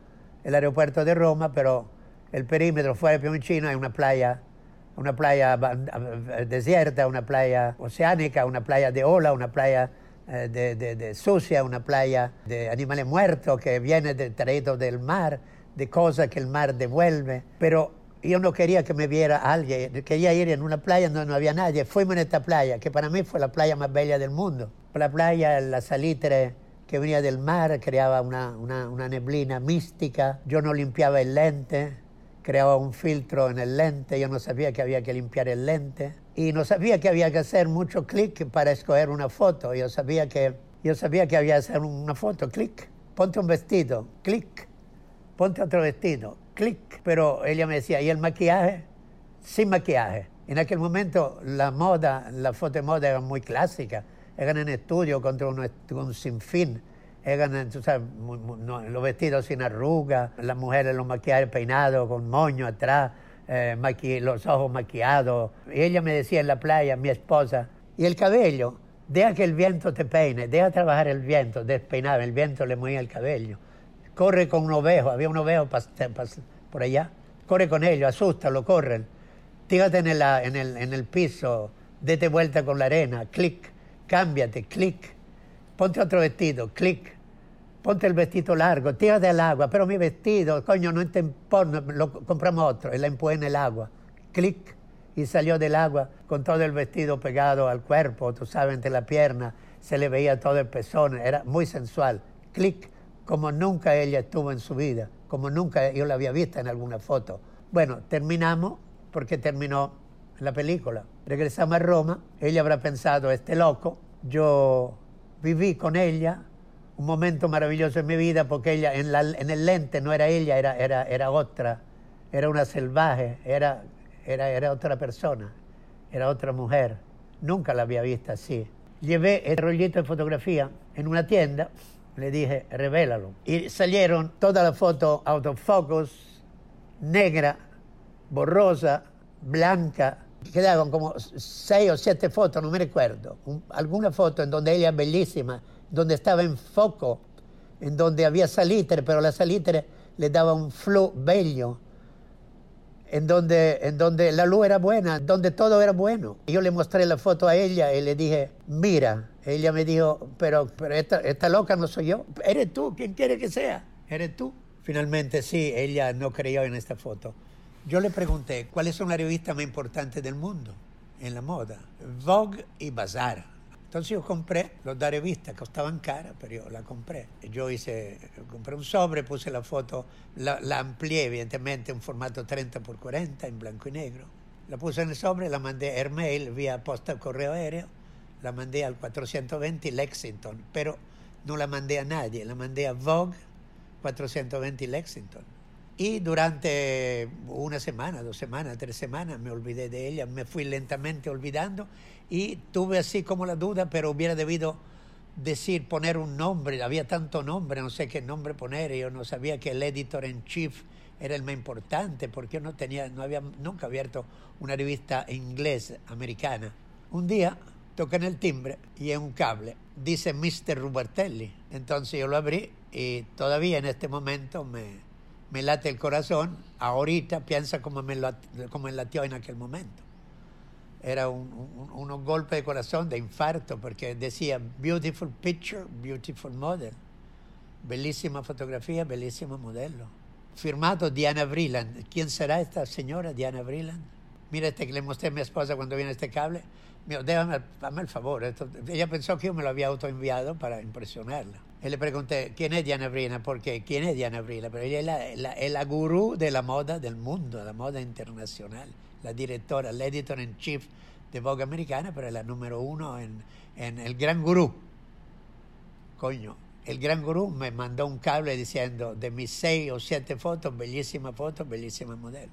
S1: el aeropuerto de Roma, pero el perímetro fuera de Fiumicino hay una playa, una playa desierta, una playa oceánica, una playa de ola, una playa eh, de, de, sucia, una playa de animales muertos que viene de, traído del mar, de cosas que el mar devuelve. Pero yo no quería que me viera alguien, quería ir en una playa donde no había nadie. Fuimos en esta playa, que para mí fue la playa más bella del mundo. La playa, la salitre que venía del mar, creaba una, una, neblina mística. Yo no limpiaba el lente, creaba un filtro en el lente, yo no sabía que había que limpiar el lente. Y no sabía que había que hacer mucho clic para escoger una foto. Yo sabía que, yo sabía que había que hacer una foto, clic. Ponte un vestido, clic. Ponte otro vestido, clic. Pero ella me decía, ¿y el maquillaje? Sin maquillaje. En aquel momento la moda, la foto de moda era muy clásica. Eran en estudio contra un, un sinfín. Eran, tú sabes, los vestidos sin arrugas, las mujeres los maquillajes peinados con moño atrás, eh, los ojos maquillados. Y ella me decía en la playa, mi esposa, y el cabello, deja que el viento te peine, deja trabajar el viento, despeinaba, el viento le movía el cabello corre con un ovejo, había un ovejo por allá, corre con ellos, asústalo, corren, tírate en el, en el, piso, dete vuelta con la arena, clic, cámbiate, clic, ponte otro vestido, clic, ponte el vestido largo, tírate al agua, pero mi vestido, coño, no te importa, lo compramos otro, y la empujé en el agua, clic, y salió del agua con todo el vestido pegado al cuerpo, tú sabes, entre la pierna, se le veía todo el pezón, era muy sensual, clic, como nunca ella estuvo en su vida, como nunca yo la había visto en alguna foto. Bueno, terminamos porque terminó la película. Regresamos a Roma, ella habrá pensado, este loco, yo viví con ella un momento maravilloso en mi vida porque ella en, en el lente no era ella, era, era, era otra, era una salvaje, era, era, era otra persona, era otra mujer. Nunca la había visto así. Llevé el rollito de fotografía en una tienda le dije, revélalo. Y salieron toda la foto autofocus, negra, borrosa, blanca. Quedaron como seis o siete fotos, no me recuerdo. alguna foto en donde ella bellísima, donde estaba en foco, en donde había salitre, pero la salitre le daba un flow bello en donde, en donde la luz era buena, donde todo era bueno. Yo le mostré la foto a ella y le dije, mira, ella me dijo, pero, pero esta, esta loca no soy yo, eres tú, ¿quién quiere que sea? Eres tú. Finalmente sí, ella no creyó en esta foto. Yo le pregunté, ¿cuáles son las revistas más importantes del mundo en la moda? Vogue y Bazaar. Entonces yo compré los de revista, costaban cara, pero yo la compré. Yo hice, compré un sobre, puse la foto, la, amplié evidentemente en formato 30 por 40 en blanco y negro. La puse en el sobre, la mandé airmail vía posta correo aéreo, la mandé al 420 Lexington, pero no la mandé a nadie, la mandé a Vogue 420 Lexington. Y durante una semana, dos semanas, tres semanas me olvidé de ella, me fui lentamente olvidando y tuve así como la duda, pero hubiera debido decir, poner un nombre, había tanto nombre, no sé qué nombre poner, yo no sabía que el editor en chief era el más importante, porque yo no tenía, no había nunca abierto una revista inglés americana. Un día tocan el timbre y en un cable dice Mr. Rubertelli. Entonces yo lo abrí y todavía en este momento me, me late el corazón, ahorita piensa como me, como me latió en aquel momento era un, un, unos golpes de corazón, de infarto, porque decía beautiful picture, beautiful model. Bellísima fotografía, bellísimo modelo. Firmado Diana Vreeland. ¿Quién será esta señora Diana Vreeland? mira este que le mostré a mi esposa cuando viene este cable, dijo, déjame, el favor. ella pensó que yo me lo había autoenviado para impresionarla. Y le pregunté, ¿quién es Diana Brina? Porque, ¿quién es Diana Brina? Pero ella es la, la, la gurú de la moda del mundo, de la moda internacional, la directora, la editor en chief de Vogue americana, pero es la número uno en, en el gran gurú. Coño, el gran gurú me mandó un cable diciendo de mis seis o siete fotos, bellísimas fotos, bellísimas modelos.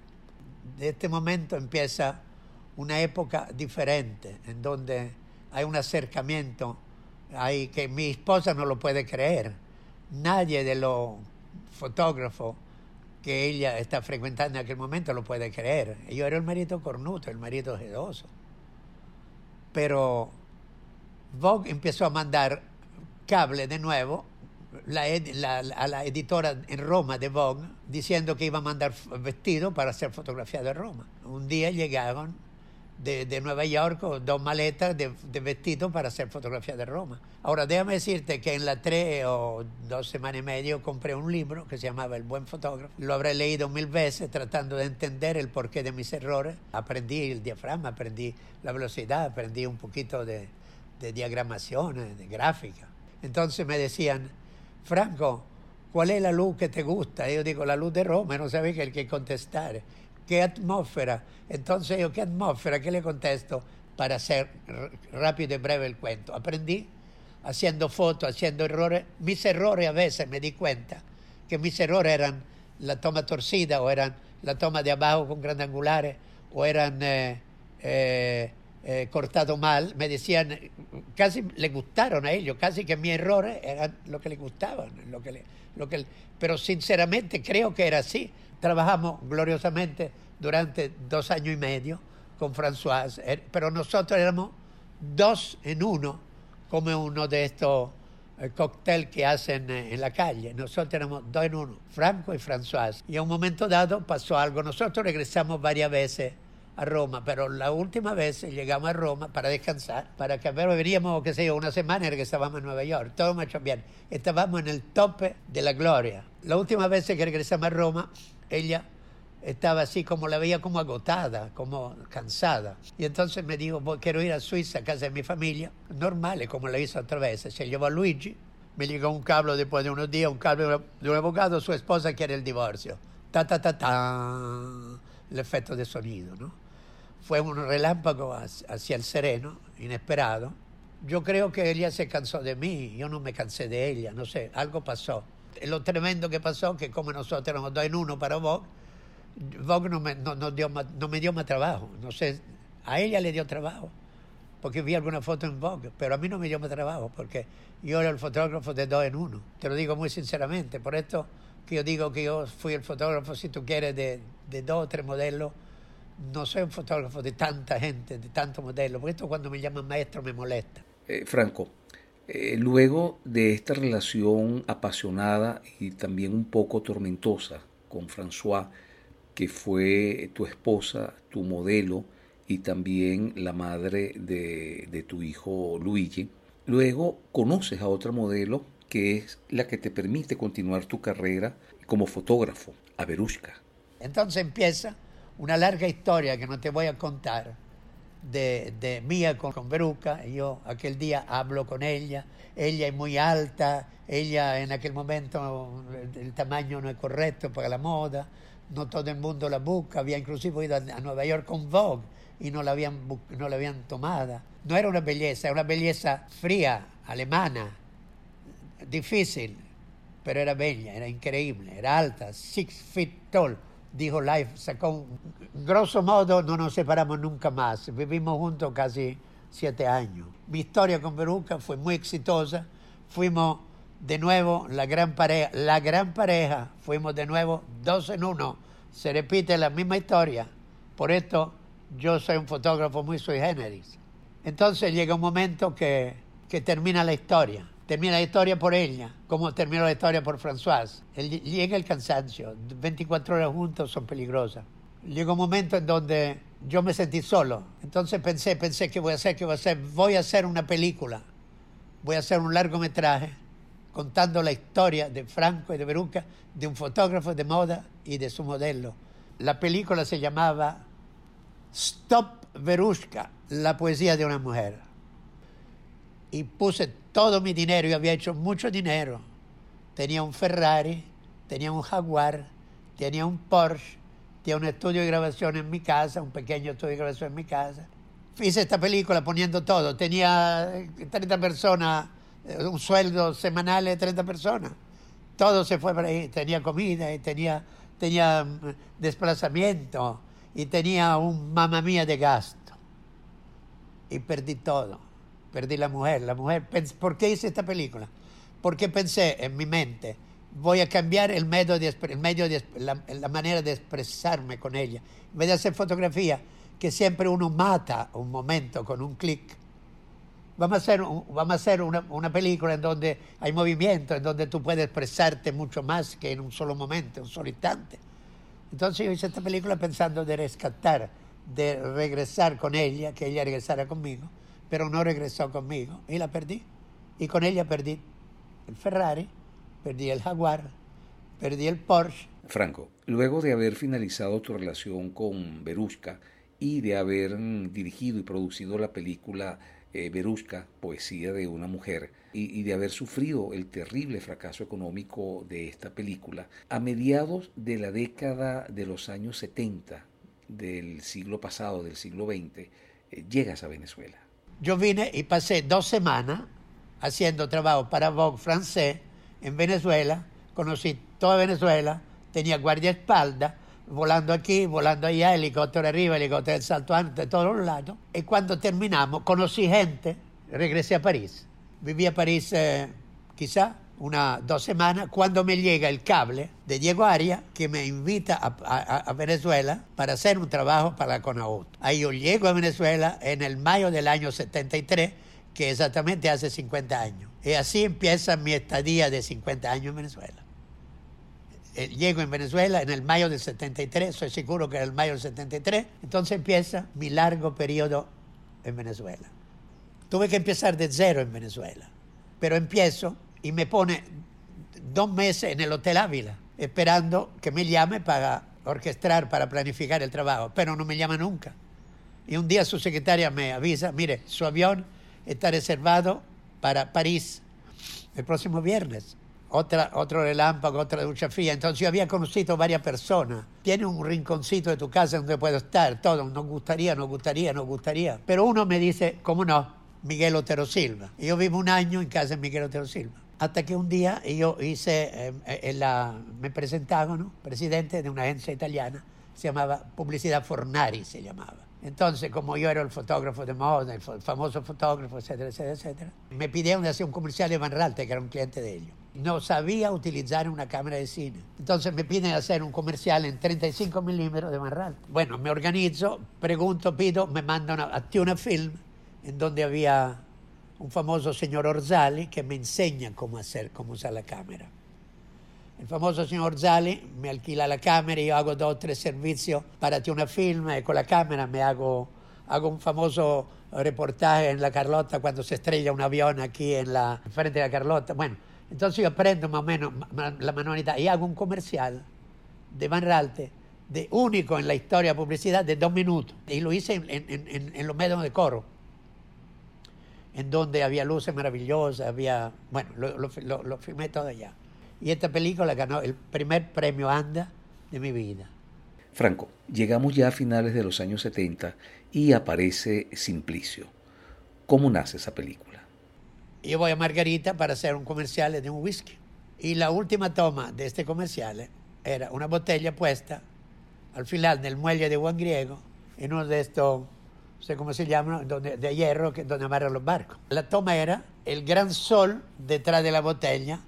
S1: De este momento empieza una época diferente, en donde hay un acercamiento, hay que mi esposa no lo puede creer. Nadie de los fotógrafos que ella está frecuentando en aquel momento lo puede creer. Yo era el marido cornuto, el marido jedoso. Pero Vogue empezó a mandar cable de nuevo a la editora en Roma de Vogue diciendo que iba a mandar vestido para hacer fotografía de Roma. Un día llegaron de, Nueva York dos maletas de, de vestidos para hacer fotografía de Roma. Ahora, déjame decirte que en la tres o dos semanas y medio compré un libro que se llamaba El buen fotógrafo. Lo habré leído mil veces tratando de entender el porqué de mis errores. Aprendí el diafragma, aprendí la velocidad, aprendí un poquito de, de diagramación, de gráfica. Entonces me decían, Franco, ¿cuál es la luz que te gusta? Y yo digo, la luz de Roma, no sabía que el que contestar. ¿Qué atmósfera? Entonces yo, ¿qué atmósfera? ¿Qué le contesto? Para hacer rápido y breve el cuento. Aprendí haciendo fotos, haciendo errores. Mis errores a veces me di cuenta que mis errores eran la toma torcida o eran la toma de abajo con grandangulares o eran eh, eh, eh, cortado mal. Me decían, casi le gustaron a ellos, casi que mis errores eran lo que les gustaban. Lo que lo que, pero sinceramente creo que era así. Trabajamos gloriosamente durante dos años y medio con François, er, pero nosotros éramos dos en uno, como uno de estos eh, cócteles que hacen eh, en la calle. Nosotros éramos dos en uno, Franco y François. Y a un momento dado pasó algo. Nosotros regresamos varias veces a Roma, pero la última vez llegamos a Roma para descansar, para que veríamos, qué sé yo, una semana y estábamos en Nueva York, todo marchó bien. Estábamos en el tope de la gloria. La última vez que regresamos a Roma, ella estaba así como la veía como agotada, como cansada. Y entonces me dijo, quiero ir a Suiza, a casa de mi familia. Normal, como lo hizo otra vez. Se llevó a Luigi, me llegó un cable después de unos días, un cable de un abogado, su esposa quiere el divorcio. Ta, ta, ta, ta. El efecto de sonido, ¿no? Fue un relámpago hacia el sereno, inesperado. Yo creo que ella se cansó de mí, yo no me cansé de ella, no sé, algo pasó lo tremendo que pasó, que como nosotros éramos dos en uno para Vogue, Vogue no me, dio más, trabajo. No sé, a ella le dio trabajo, porque vi alguna foto en Vogue, pero a mí no me dio más trabajo, porque yo era el fotógrafo de dos en uno. Te lo digo muy sinceramente, por esto que yo digo que yo fui el fotógrafo, si tú quieres, de, de dos o tres modelos. No soy un fotógrafo de tanta gente, de tantos modelos, porque esto cuando me llaman maestro me molesta.
S2: Eh, Franco, eh, luego de esta relación apasionada y también un poco tormentosa con François, que fue tu esposa, tu modelo y también la madre de, tu hijo Luigi, luego conoces a otra modelo que es la que te permite continuar tu carrera como fotógrafo, a Berushka.
S1: Entonces empieza una larga historia que no te voy a contar, de, de mía con, con Beruca. Yo aquel día hablo con ella. Ella es muy alta. Ella en aquel momento el tamaño no es correcto para la moda. No todo el mundo la busca. Había inclusive ido a, Nueva York con Vogue y no la habían, no habían tomada. No era una belleza, era una belleza fría, alemana, difícil, pero era bella, era increíble, era alta, six feet tall dijo Life, sacó. Grosso modo no nos separamos nunca más, vivimos juntos casi siete años. Mi historia con Veruca fue muy exitosa, fuimos de nuevo la gran pareja, la gran pareja, fuimos de nuevo dos en uno, se repite la misma historia, por esto yo soy un fotógrafo muy sui generis. Entonces llega un momento que, que termina la historia termina la historia por ella, como terminó la historia por François. llega el cansancio, 24 horas juntos son peligrosas. Llegó un momento en donde yo me sentí solo. Entonces pensé, pensé, ¿qué voy a hacer? ¿Qué voy a hacer? Voy a hacer una película. Voy a hacer un largometraje contando la historia de Franco y de Beruca, de un fotógrafo de moda y de su modelo. La película se llamaba Stop Verushka, la poesía de una mujer. Y puse todo mi dinero, yo había hecho mucho dinero. Tenía un Ferrari, tenía un Jaguar, tenía un Porsche, tenía un estudio de grabación en mi casa, un pequeño estudio de grabación en mi casa. Hice esta película poniendo todo. Tenía 30 personas, eh, un sueldo semanal de 30 personas. Todo se fue para ahí. Tenía comida y tenía, tenía mm, desplazamiento y tenía un mamá mía de gasto. Y perdí todo. Perdí la mujer. La mujer. ¿Por qué hice esta película? Porque pensé en mi mente, voy a cambiar el medio de, el medio de la, la manera de expresarme con ella. En vez de hacer fotografía, que siempre uno mata un momento con un clic. Vamos a hacer, vamos a hacer una, una, película en donde hay movimiento, en donde tú puedes expresarte mucho más que en un solo momento, un solo instante. Entonces yo hice esta película pensando de rescatar, de regresar con ella, que ella regresara conmigo, pero no regresó conmigo y la perdí. Y con ella perdí el Ferrari, perdí el Jaguar, perdí el Porsche.
S2: Franco, luego de haber finalizado tu relación con Berushka, y de haber mm, dirigido y producido la película eh, Poesía de una mujer, y, de haber sufrido el terrible fracaso económico de esta película, a mediados de la década de los años 70 del siglo pasado, del siglo XX, eh, llegas a Venezuela.
S1: Yo vine y pasé dos semanas haciendo trabajo para Vogue francés en Venezuela, conocí toda Venezuela, tenía guardaespaldas, volando aquí, volando allá, helicóptero arriba, helicóptero salto antes, de todos los lados. Y cuando terminamos, conocí gente, regresé a París. Viví a París eh, quizá una, dos semanas, cuando me llega el cable de Diego Aria, que me invita a, Venezuela para hacer un trabajo para la CONAUT. Ahí yo llego a Venezuela en el mayo del año 73, que exactamente hace 50 años. Y así empieza mi estadía de 50 años en Venezuela. Eh, llego en Venezuela en el mayo del 73, soy seguro que era el mayo del 73, entonces empieza mi largo periodo en Venezuela. Tuve que empezar de cero en Venezuela, pero empiezo y me pone dos meses en el Hotel Ávila, esperando que me llame para orquestar, para planificar el trabajo, pero no me llama nunca. Y un día su secretaria me avisa, mire, su avión está reservado para París el próximo viernes otra, otro relámpago, otra ducha fría. Entonces yo había conocido varias personas. Tiene un rinconcito de tu casa donde puedo estar, todo. Nos gustaría, nos gustaría, nos gustaría. Pero uno me dice, ¿cómo no? Miguel Otero Silva. Y yo vivo un año en casa de Miguel Otero Silva. Hasta que un día yo hice, eh, en la, me presentaron, ¿no? presidente de una agencia italiana, se llamaba Publicidad Fornari, se llamaba. Entonces, como yo era el fotógrafo de moda, el famoso fotógrafo, etcétera, etcétera, etcétera, me pidieron hacer un comercial de Van Ralte, que era un cliente de ellos no sabía utilizar una cámara de cine. Entonces me piden hacer un comercial en 35 milímetros de Marral. Bueno, me organizo, pregunto, pido, me mandan a, Tuna Film, en donde había un famoso señor Orzali que me enseña cómo hacer, cómo usar la cámara. El famoso señor Orzali me alquila la cámara y yo hago dos o tres servicios para Tuna Film y con la cámara me hago, hago un famoso reportaje en la Carlota cuando se estrella un avión aquí en la frente de la Carlota. Bueno, entonces yo aprendo más o menos la manualidad y hago un comercial de Van Ralte, de único en la historia de publicidad, de dos minutos. Y lo hice en, los medios de coro, en donde había luces maravillosas, había, bueno, lo, lo, lo, filmé todo allá. Y esta película ganó el primer premio ANDA de mi vida.
S2: Franco, llegamos ya a finales de los años 70 y aparece Simplicio. ¿Cómo nace esa película?
S1: yo voy a Margarita para hacer un comercial de un whisky. Y la última toma de este comercial era una botella puesta al final del muelle de Juan Griego, en uno de estos, sé cómo se llama, donde, de hierro, que, donde amarran los barcos. La toma era el gran sol detrás de la botella,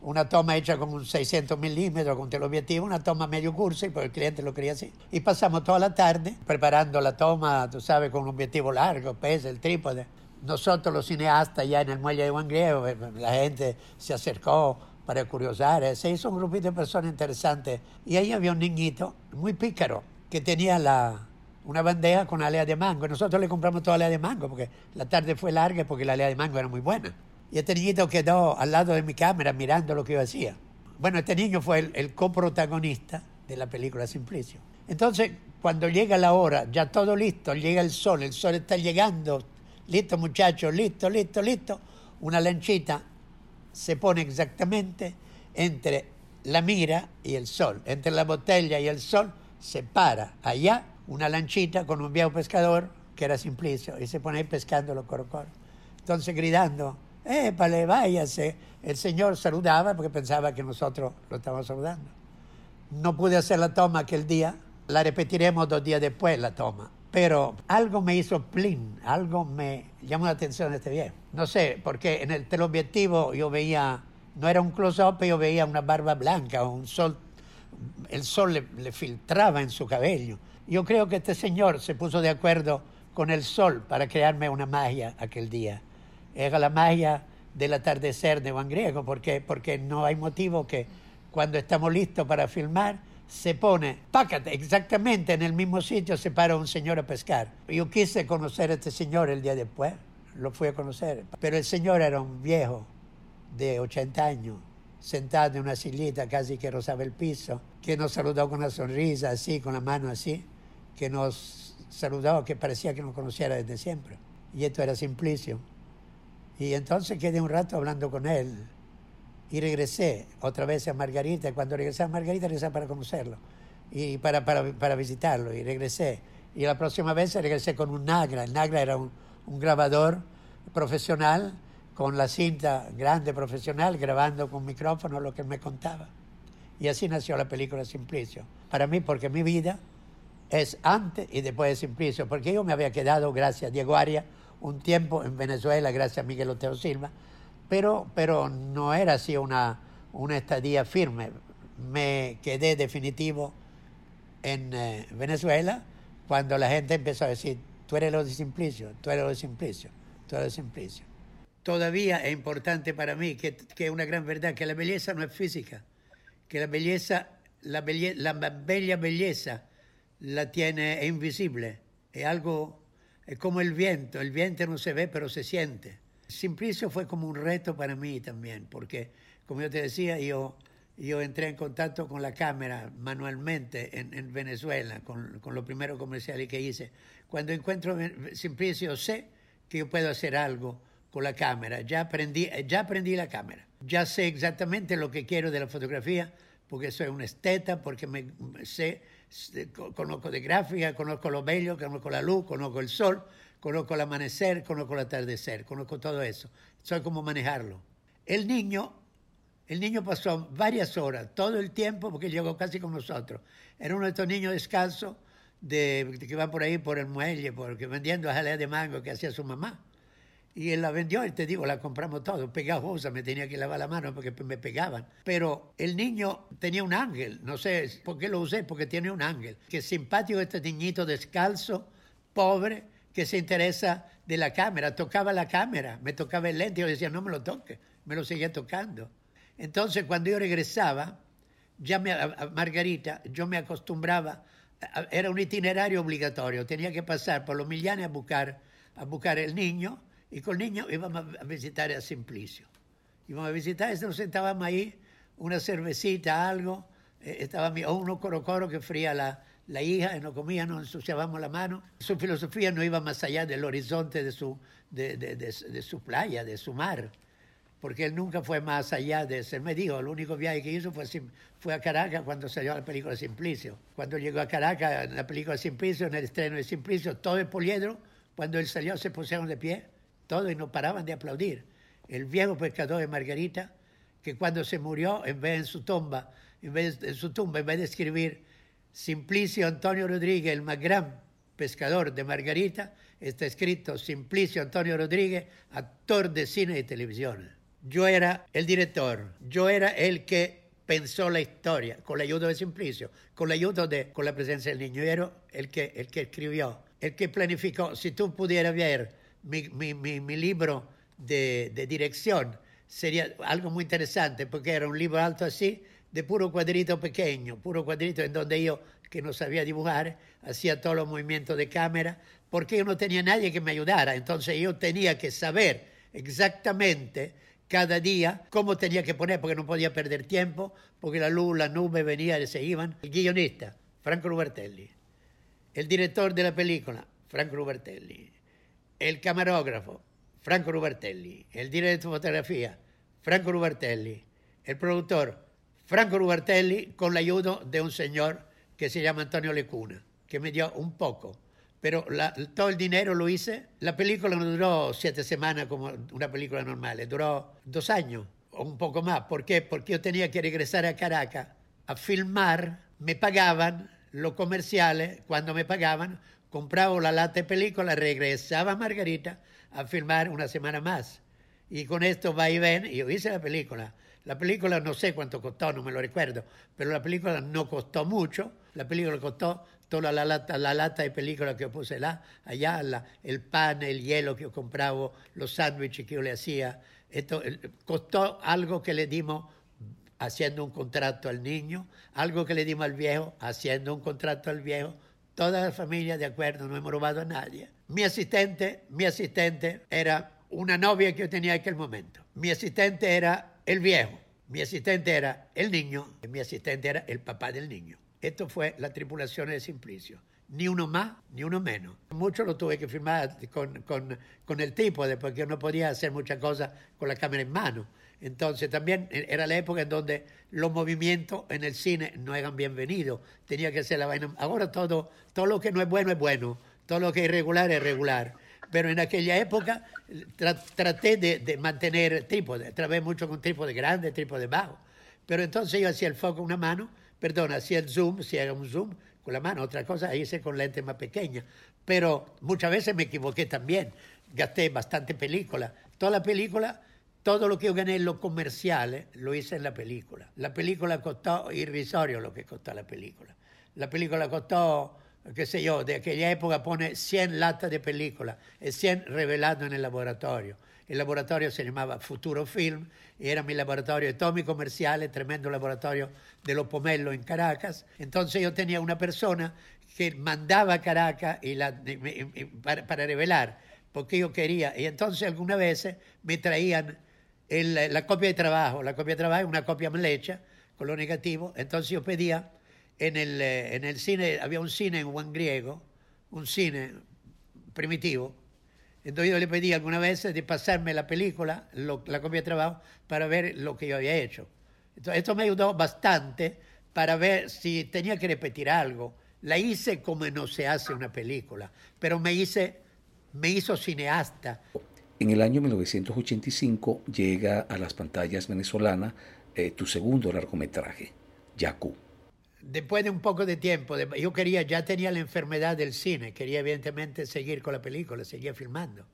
S1: una toma hecha con un 600 milímetros con teleobjetivo, una toma medio curso, y pues el cliente lo quería así. Y pasamos toda la tarde preparando la toma, tú sabes, con un objetivo largo, pesa, el trípode nosotros los cineastas ya en el muelle de Juan Griego, eh, la gente se acercó para curiosar, eh, se hizo un grupito de personas interesantes y ahí había un niñito muy pícaro que tenía la, una bandeja con alea de mango. Nosotros le compramos toda alea de mango porque la tarde fue larga porque la alea de mango era muy buena. Y este niñito quedó al lado de mi cámara mirando lo que yo hacía. Bueno, este niño fue el, el coprotagonista de la película Simplicio. Entonces, Cuando llega la hora, ya todo listo, llega el sol, el sol está llegando, listo muchachos, listo, listo, listo, una lanchita se pone exactamente entre la mira y el sol, entre la botella y el sol, se para allá una lanchita con un viejo pescador que era Simplicio y se pone ahí pescando los corocoros. Entonces gritando, épale, váyase. El señor saludaba porque pensaba que nosotros lo estábamos saludando. No pude hacer la toma aquel día, la repetiremos dos días después la toma. Pero algo me hizo plin, algo me llamó la atención de este viejo. No sé, porque en el teleobjetivo yo veía, no era un close-up, yo veía una barba blanca, un sol, el sol le, le filtraba en su cabello. Yo creo que este señor se puso de acuerdo con el sol para crearme una magia aquel día. Era la magia del atardecer de Juan Griego, porque, porque no hay motivo que cuando estamos listos para filmar se pone, pácate, exactamente en el mismo sitio se para un señor a pescar. Yo quise conocer a este señor el día después, lo fui a conocer, pero el señor era un viejo de 80 años, sentado en una sillita casi que rozaba el piso, que nos saludó con una sonrisa así, con la mano así, que nos saludó, que parecía que nos conociera desde siempre. Y esto era Simplicio. Y entonces quedé un rato hablando con él y regresé otra vez a Margarita. Cuando regresé a Margarita, regresé para conocerlo y para, para, para visitarlo y regresé. Y la próxima vez regresé con un Nagra. El Nagra era un, un grabador profesional con la cinta grande profesional, grabando con micrófono lo que me contaba. Y así nació la película Simplicio. Para mí, porque mi vida es antes y después de Simplicio, porque yo me había quedado, gracias a Diego Arias, un tiempo en Venezuela gracias a Miguel Oteo Silva, pero, pero no era así una, una estadía firme. Me quedé definitivo en eh, Venezuela cuando la gente empezó a decir, tú eres lo de Simplicio, tú eres lo de Simplicio, tú eres lo de Simplicio. Todavía es importante para mí que es una gran verdad, que la belleza no es física, que la belleza, la, belle, la bella belleza la tiene, invisible, es algo es como el viento, el viento no se ve pero se siente. Simplicio fue como un reto para mí también, porque como yo te decía, yo, yo entré en contacto con la cámara manualmente en, en Venezuela, con, con los primeros comerciales que hice. Cuando encuentro Simplicio sé que yo puedo hacer algo con la cámara, ya aprendí, ya aprendí la cámara, ya sé exactamente lo que quiero de la fotografía, porque soy un esteta, porque me sé conozco de gráfica, conozco lo bello, conozco la luz, conozco el sol, conozco el amanecer, conozco el atardecer, conozco todo eso. Soy como manejarlo. El niño, el niño pasó varias horas, todo el tiempo, porque llegó casi con nosotros. Era uno de estos niños descalzos de, que van por ahí por el muelle, porque vendiendo jalea de mango que hacía su mamá. Y él la vendió, y te digo, la compramos todo, pegajosa, me tenía que lavar la mano porque me pegaban. Pero el niño tenía un ángel, no sé por qué lo usé, porque tiene un ángel. Que simpático este niñito descalzo, pobre, que se interesa de la cámara, tocaba la cámara, me tocaba el lente, yo decía, no me lo toque, me lo seguía tocando. Entonces, cuando yo regresaba, ya me, a Margarita, yo me acostumbraba, era un itinerario obligatorio, tenía que pasar por los Millanes a buscar, a buscar el niño, y con el niño íbamos a visitar a Simplicio. Íbamos a visitar, nos sentábamos ahí, una cervecita, algo, eh, estaba o uno coro coro que fría la, la hija, y no comía, nos ensuciábamos la mano. Su filosofía no iba más allá del horizonte de su, de, de, de, su playa, de su mar, porque él nunca fue más allá de ese. Me dijo, el único viaje que hizo fue, fue a Caracas cuando salió la película Simplicio. Cuando llegó a Caracas, en la película Simplicio, en el estreno de Simplicio, todo el poliedro, cuando él salió se pusieron de pie todo y no paraban de aplaudir. El viejo pescador de Margarita, que cuando se murió, en vez en su tumba, en vez en su tumba, en vez de escribir Simplicio Antonio Rodríguez, el más gran pescador de Margarita, está escrito Simplicio Antonio Rodríguez, actor de cine y televisión. Yo era el director, yo era el que pensó la historia, con la ayuda de Simplicio, con la ayuda de, con la presencia del niño, yo era el que, el que escribió, el que planificó. Si tú pudieras ver mi, libro de, dirección sería algo muy interesante porque era un libro alto así, de puro cuadrito pequeño, puro cuadrito en donde yo, que no sabía dibujar, hacía todos los movimientos de cámara, porque yo no tenía nadie que me ayudara, entonces yo tenía que saber exactamente cada día cómo tenía que poner, porque no podía perder tiempo, porque la luz, la nube venía y se iban. El guionista, Franco Lubertelli. el director de la película, Franco Rubertelli, el camarógrafo, Franco Rubertelli, el director de fotografía, Franco Rubertelli, el productor, Franco Rubertelli, con la ayuda de un señor que se llama Antonio Lecuna, que me dio un poco. Pero todo el dinero lo hice. La película no duró siete semanas como una película normal, duró dos años o un poco más. ¿Por qué? Porque yo tenía que regresar a Caracas a filmar, me pagaban los comerciales, cuando me pagaban, compraba la lata de película, regresaba a Margarita a filmar una semana más. Y con esto va y ven, y yo hice la película. La película no sé cuánto costó, no me lo recuerdo, pero la película no costó mucho. La película costó toda la lata, la lata de película que yo puse la, allá, el pan, el hielo que yo compraba, los sándwiches que yo le hacía. Esto costó algo que le dimos haciendo un contrato al niño, algo que le dimos al viejo, haciendo un contrato al viejo. Toda la familia de acuerdo, no hemos robado a nadie. Mi asistente, mi asistente era una novia que yo tenía en aquel momento. Mi asistente era el viejo, mi asistente era el niño y mi asistente era el papá del niño. Esto fue la tripulación de Simplicio. Ni uno más, ni uno menos. Mucho lo tuve que firmar con, con, con el tipo, porque yo no podía hacer muchas cosas con la cámara en mano. Entonces también era la época en donde los movimientos en el cine no eran bienvenidos. Tenía que ser la vaina. Ahora todo, todo lo que no es bueno es bueno. Todo lo que es irregular es regular pero en aquella época traté de, mantener trípode, trabajé mucho con trípode grande, trípode bajo, pero entonces yo hacía el foco con una mano, perdón, hacía el zoom, si era un zoom con la mano, otra cosa hice con lente más pequeña, pero muchas veces me equivoqué también, gasté bastante película, toda la película todo lo que yo gané en los comerciales lo hice en la película. La película costó irrisorio lo que costó la película. La película costó qué sé yo, de aquella época pone 100 latas de película y 100 revelando en el laboratorio. El laboratorio se llamaba Futuro Film y era mi laboratorio de todos mis comerciales, tremendo laboratorio de los pomelos en Caracas. Entonces yo tenía una persona que mandaba a Caracas y la, para, revelar, porque yo quería. Y entonces algunas veces me traían la copia de trabajo. La copia de trabajo es una copia mal hecha, con lo negativo. Entonces yo pedía en el, eh, en el cine, había un cine en Juan Griego, un cine primitivo. Entonces yo le pedí alguna vez de pasarme la película, la copia de trabajo, para ver lo que yo había hecho. Entonces, esto me ayudó bastante para ver si tenía que repetir algo. La hice como no se hace una película, pero me, hice, me hizo cineasta.
S2: En el año 1985 llega a las pantallas venezolanas eh, tu segundo largometraje, Yaku
S1: después de un poco de tiempo, yo quería, ya tenía la enfermedad del cine, quería evidentemente seguir con la película, seguía filmando.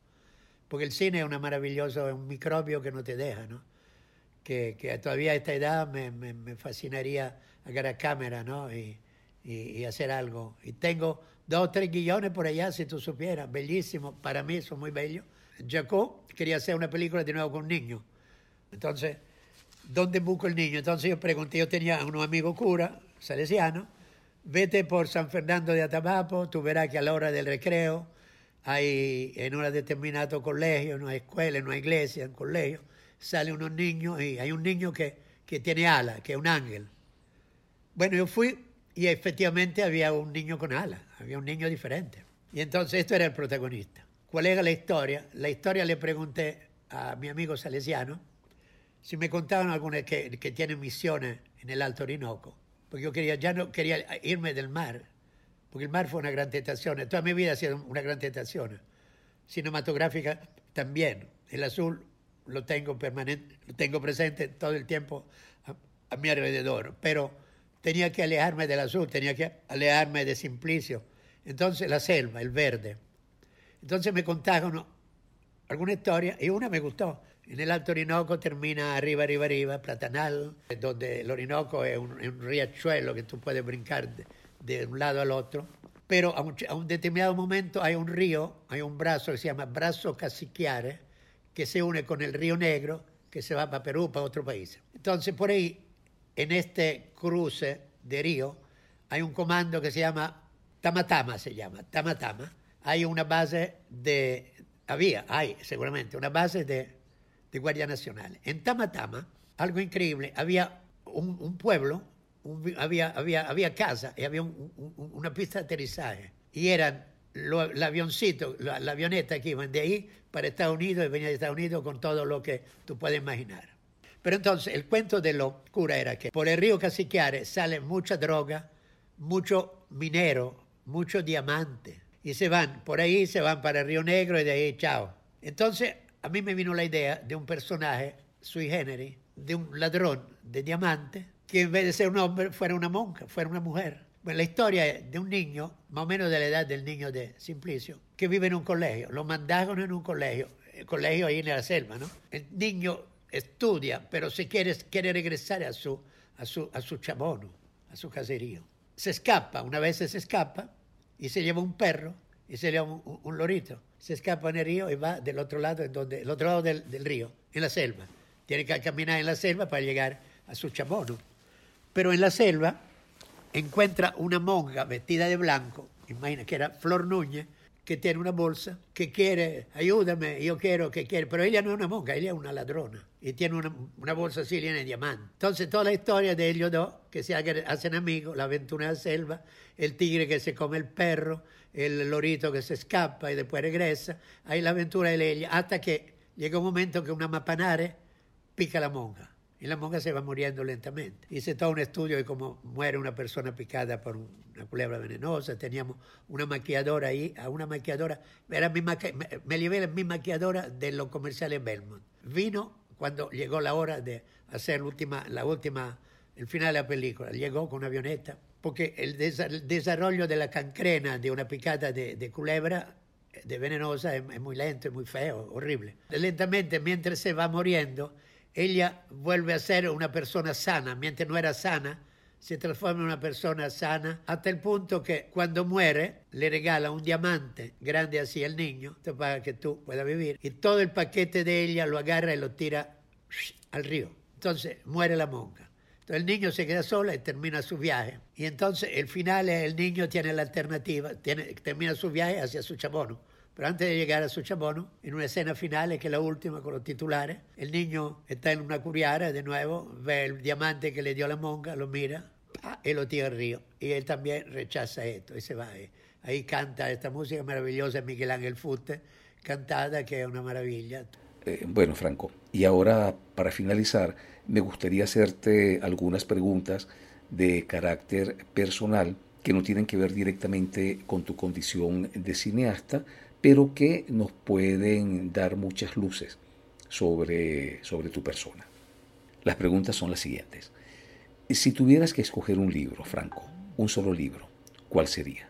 S1: Porque el cine es una maravilloso, un microbio que no te deja, ¿no? Que, que todavía a esta edad me, me, fascinaría agarrar cámara, ¿no? Y, y, hacer algo. Y tengo dos o tres guiones por allá, si tú supieras, bellísimos, para mí son muy bellos. Jacob quería hacer una película de nuevo con un niño. Entonces, ¿dónde busco el niño? Entonces yo pregunté, yo tenía unos amigos cura, salesiano, vete por San Fernando de Atabapo, tú verás que a la hora del recreo hay en un determinado colegio, no hay escuela, no hay iglesia, en colegio, salen unos niños y hay un niño que, que tiene alas, que es un ángel. Bueno, yo fui y efectivamente había un niño con alas, había un niño diferente. Y entonces esto era el protagonista. ¿Cuál era la historia? La historia le pregunté a mi amigo salesiano si me contaban algunas que, que tienen misiones en el Alto Orinoco porque yo quería, ya no quería irme del mar, porque el mar fue una gran tentación. Toda mi vida ha sido una gran tentación. Cinematográfica también. El azul lo tengo permanente, lo tengo presente todo el tiempo a, mi alrededor, pero tenía que alejarme del azul, tenía que alejarme de Simplicio. Entonces la selva, el verde. Entonces me contaron alguna historia y una me gustó. En el Alto Orinoco termina arriba, arriba, arriba, Platanal, donde el Orinoco es un, riachuelo que tú puedes brincar de, un lado al otro. Pero a un, determinado momento hay un río, hay un brazo que se llama Brazo Caciquiare, que se une con el río Negro, que se va para Perú, para otro país. Entonces, por ahí, en este cruce de río, hay un comando que se llama Tamatama, se llama Tamatama. Hay una base de, había, hay seguramente, una base de de Guardia Nacional. En Tamatama, algo increíble, había un, pueblo, había, había, había casa y había una pista de aterrizaje. y eran el avioncito, la, avioneta que iban de ahí para Estados Unidos y venía de Estados Unidos con todo lo que tú puedes imaginar. Pero entonces el cuento de los cura era que por el río Casiquiare sale mucha droga, mucho minero, mucho diamante. Y se van, por ahí se van para Río Negro y de ahí chao. Entonces a mí me vino la idea de un personaje sui generis, de un ladrón de diamante, que en vez de ser un hombre fuera una monja, fuera una mujer. Bueno, la historia de un niño, más o menos de la edad del niño de Simplicio, que vive en un colegio. Lo mandaron en un colegio, el colegio ahí en la selva, ¿no? El niño estudia, pero se quiere, quiere regresar a su, a, su, a su chabono, a su caserío. Se escapa, una vez se escapa y se lleva un perro y se lleva un, lorito. Se escapa en el río y va del otro lado, en donde, el otro lado del, del río, en la selva. Tiene que caminar en la selva para llegar a su chabono. Pero en la selva encuentra una monja vestida de blanco, imagina que era Flor Núñez, que tiene una bolsa, que quiere, ayúdame, yo quiero, que quiere, pero ella no es una monja, ella es una ladrona y tiene una, una bolsa así llena de diamantes. Entonces toda la historia de ellos dos, que se hacen amigos, la aventura de la selva, el tigre que se come el perro, el lorito que se escapa y después regresa, ahí la aventura de ella, hasta que llega un momento que una mapanare pica a la monja y la monja se va muriendo lentamente. Hice todo un estudio de cómo muere una persona picada por una culebra venenosa. Teníamos una maquilladora ahí, a una maquilladora, era mi me, me llevé mi maquilladora de los comerciales Belmont. Vino cuando llegó la hora de hacer la última, la última, el final de la película. Llegó con una avioneta, porque el, desarrollo de la cancrena de una picada de, culebra de venenosa es, es, muy lento, es muy feo, horrible. Lentamente, mientras se va muriendo, ella vuelve a ser una persona sana, mientras no era sana, se transforma en una persona sana, hasta el punto que cuando muere le regala un diamante grande así al niño, para que tú puedas vivir, y todo el paquete de ella lo agarra y lo tira al río. Entonces muere la monja. Entonces el niño se queda sola y termina su viaje. Y entonces el final el niño tiene la alternativa, tiene, termina su viaje hacia su chabono pero antes de llegar a su chabono, en una escena final, que es la última con los titulares, el niño está en una curiara de nuevo, ve el diamante que le dio la monja, lo mira lo tira al río. Y él también rechaza esto y se va. Ahí canta esta música maravillosa de Miguel Ángel Futte, cantada que es una maravilla.
S2: Eh, bueno, Franco, y ahora para finalizar, me gustaría hacerte algunas preguntas de carácter personal que no tienen que ver directamente con tu condición de cineasta, pero que nos pueden dar muchas luces sobre, sobre tu persona. Las preguntas son las siguientes. Si tuvieras que escoger un libro, Franco, un solo libro, ¿cuál sería?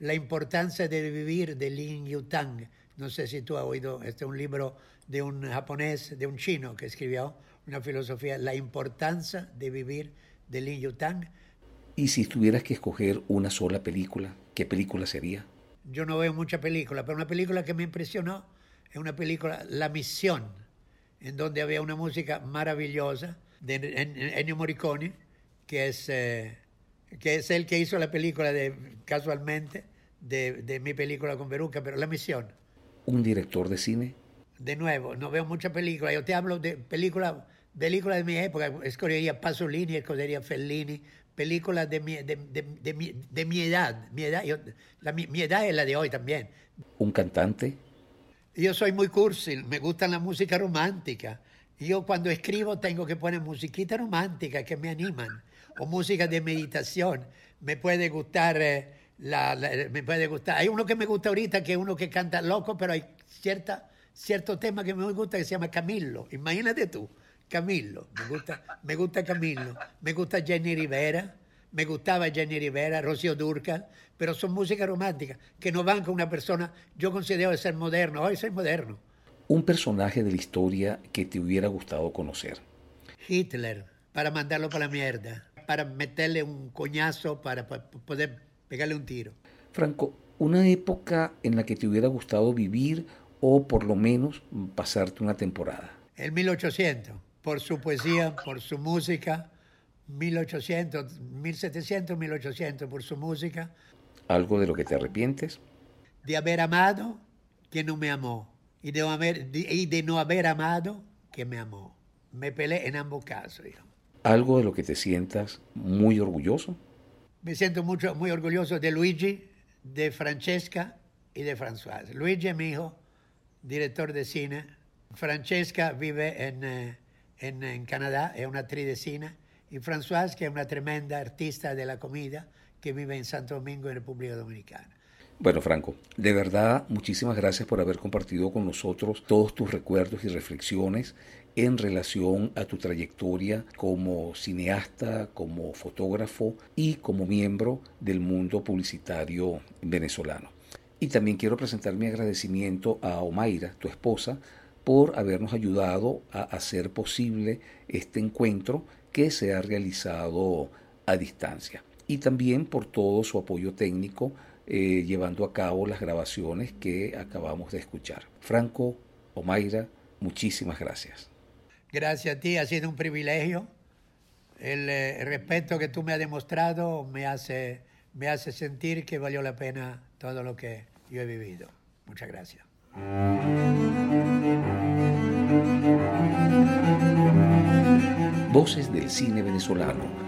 S1: La importancia de vivir de Lin Yutang. No sé si tú has oído, este es un libro de un japonés, de un chino que escribió una filosofía, La importancia de vivir de Lin Yutang.
S2: Y si tuvieras que escoger una sola película, ¿qué película sería?
S1: yo no veo mucha película, pero una película que me impresionó es una película, La Misión, en donde había una música maravillosa de Ennio Morricone, que es, eh, que es el que hizo la película de, casualmente de, de mi película con Beruca, pero La Misión.
S2: ¿Un director de cine?
S1: De nuevo, no veo mucha película. Yo te hablo de películas película de mi época. Escogería Pasolini, escogería Fellini, películas de mi, de, de, mi, de mi, edad. Mi edad, la, mi, edad es la de hoy también.
S2: ¿Un cantante?
S1: Yo soy muy cursi, me gusta la música romántica. Yo cuando escribo tengo que poner musiquita romántica que me animan, o música de meditación. Me puede gustar, eh, la, me puede gustar. Hay uno que me gusta ahorita, que es uno que canta loco, pero hay cierta, cierto tema que me gusta que se llama Camilo. Imagínate tú. Camilo, me gusta, me gusta Camilo, me gusta Jenny Rivera, me gustaba Jenny Rivera, Rocío Durca, pero son música romántica que no van con una persona, yo considero ser moderno, hoy soy moderno.
S2: Un personaje de la historia que te hubiera gustado conocer.
S1: Hitler, para mandarlo para la mierda, para meterle un coñazo, para, para poder pegarle un tiro.
S2: Franco, una época en la que te hubiera gustado vivir o por lo menos pasarte una temporada.
S1: El 1800 por su poesía, por su música, 1800, 1700, 1800, por su música.
S2: ¿Algo de lo que te arrepientes?
S1: De haber amado que no me amó y de, haber, y de no haber amado que me amó. Me peleé en ambos casos.
S2: ¿Algo de lo que te sientas muy orgulloso?
S1: Me siento mucho, muy orgulloso de Luigi, de Francesca y de François. Luigi es mi hijo, director de cine. Francesca vive en, eh, en, en Canadá, es una actriz de cine. Y François, que es una tremenda artista de la comida, que vive en Santo Domingo, en República Dominicana.
S2: Bueno, Franco, de verdad, muchísimas gracias por haber compartido con nosotros todos tus recuerdos y reflexiones en relación a tu trayectoria como cineasta, como fotógrafo y como miembro del mundo publicitario venezolano. Y también quiero presentar mi agradecimiento a Omaira, tu esposa, por habernos ayudado a hacer posible este encuentro que se ha realizado a distancia. Y también por todo su apoyo técnico eh, llevando a cabo las grabaciones que acabamos de escuchar. Franco, Omaira, muchísimas gracias.
S1: Gracias a ti, ha sido un privilegio. El, eh, respeto que tú me has demostrado me hace, me hace sentir que valió la pena todo lo que yo he vivido. Muchas gracias.
S2: Voces del cine venezolano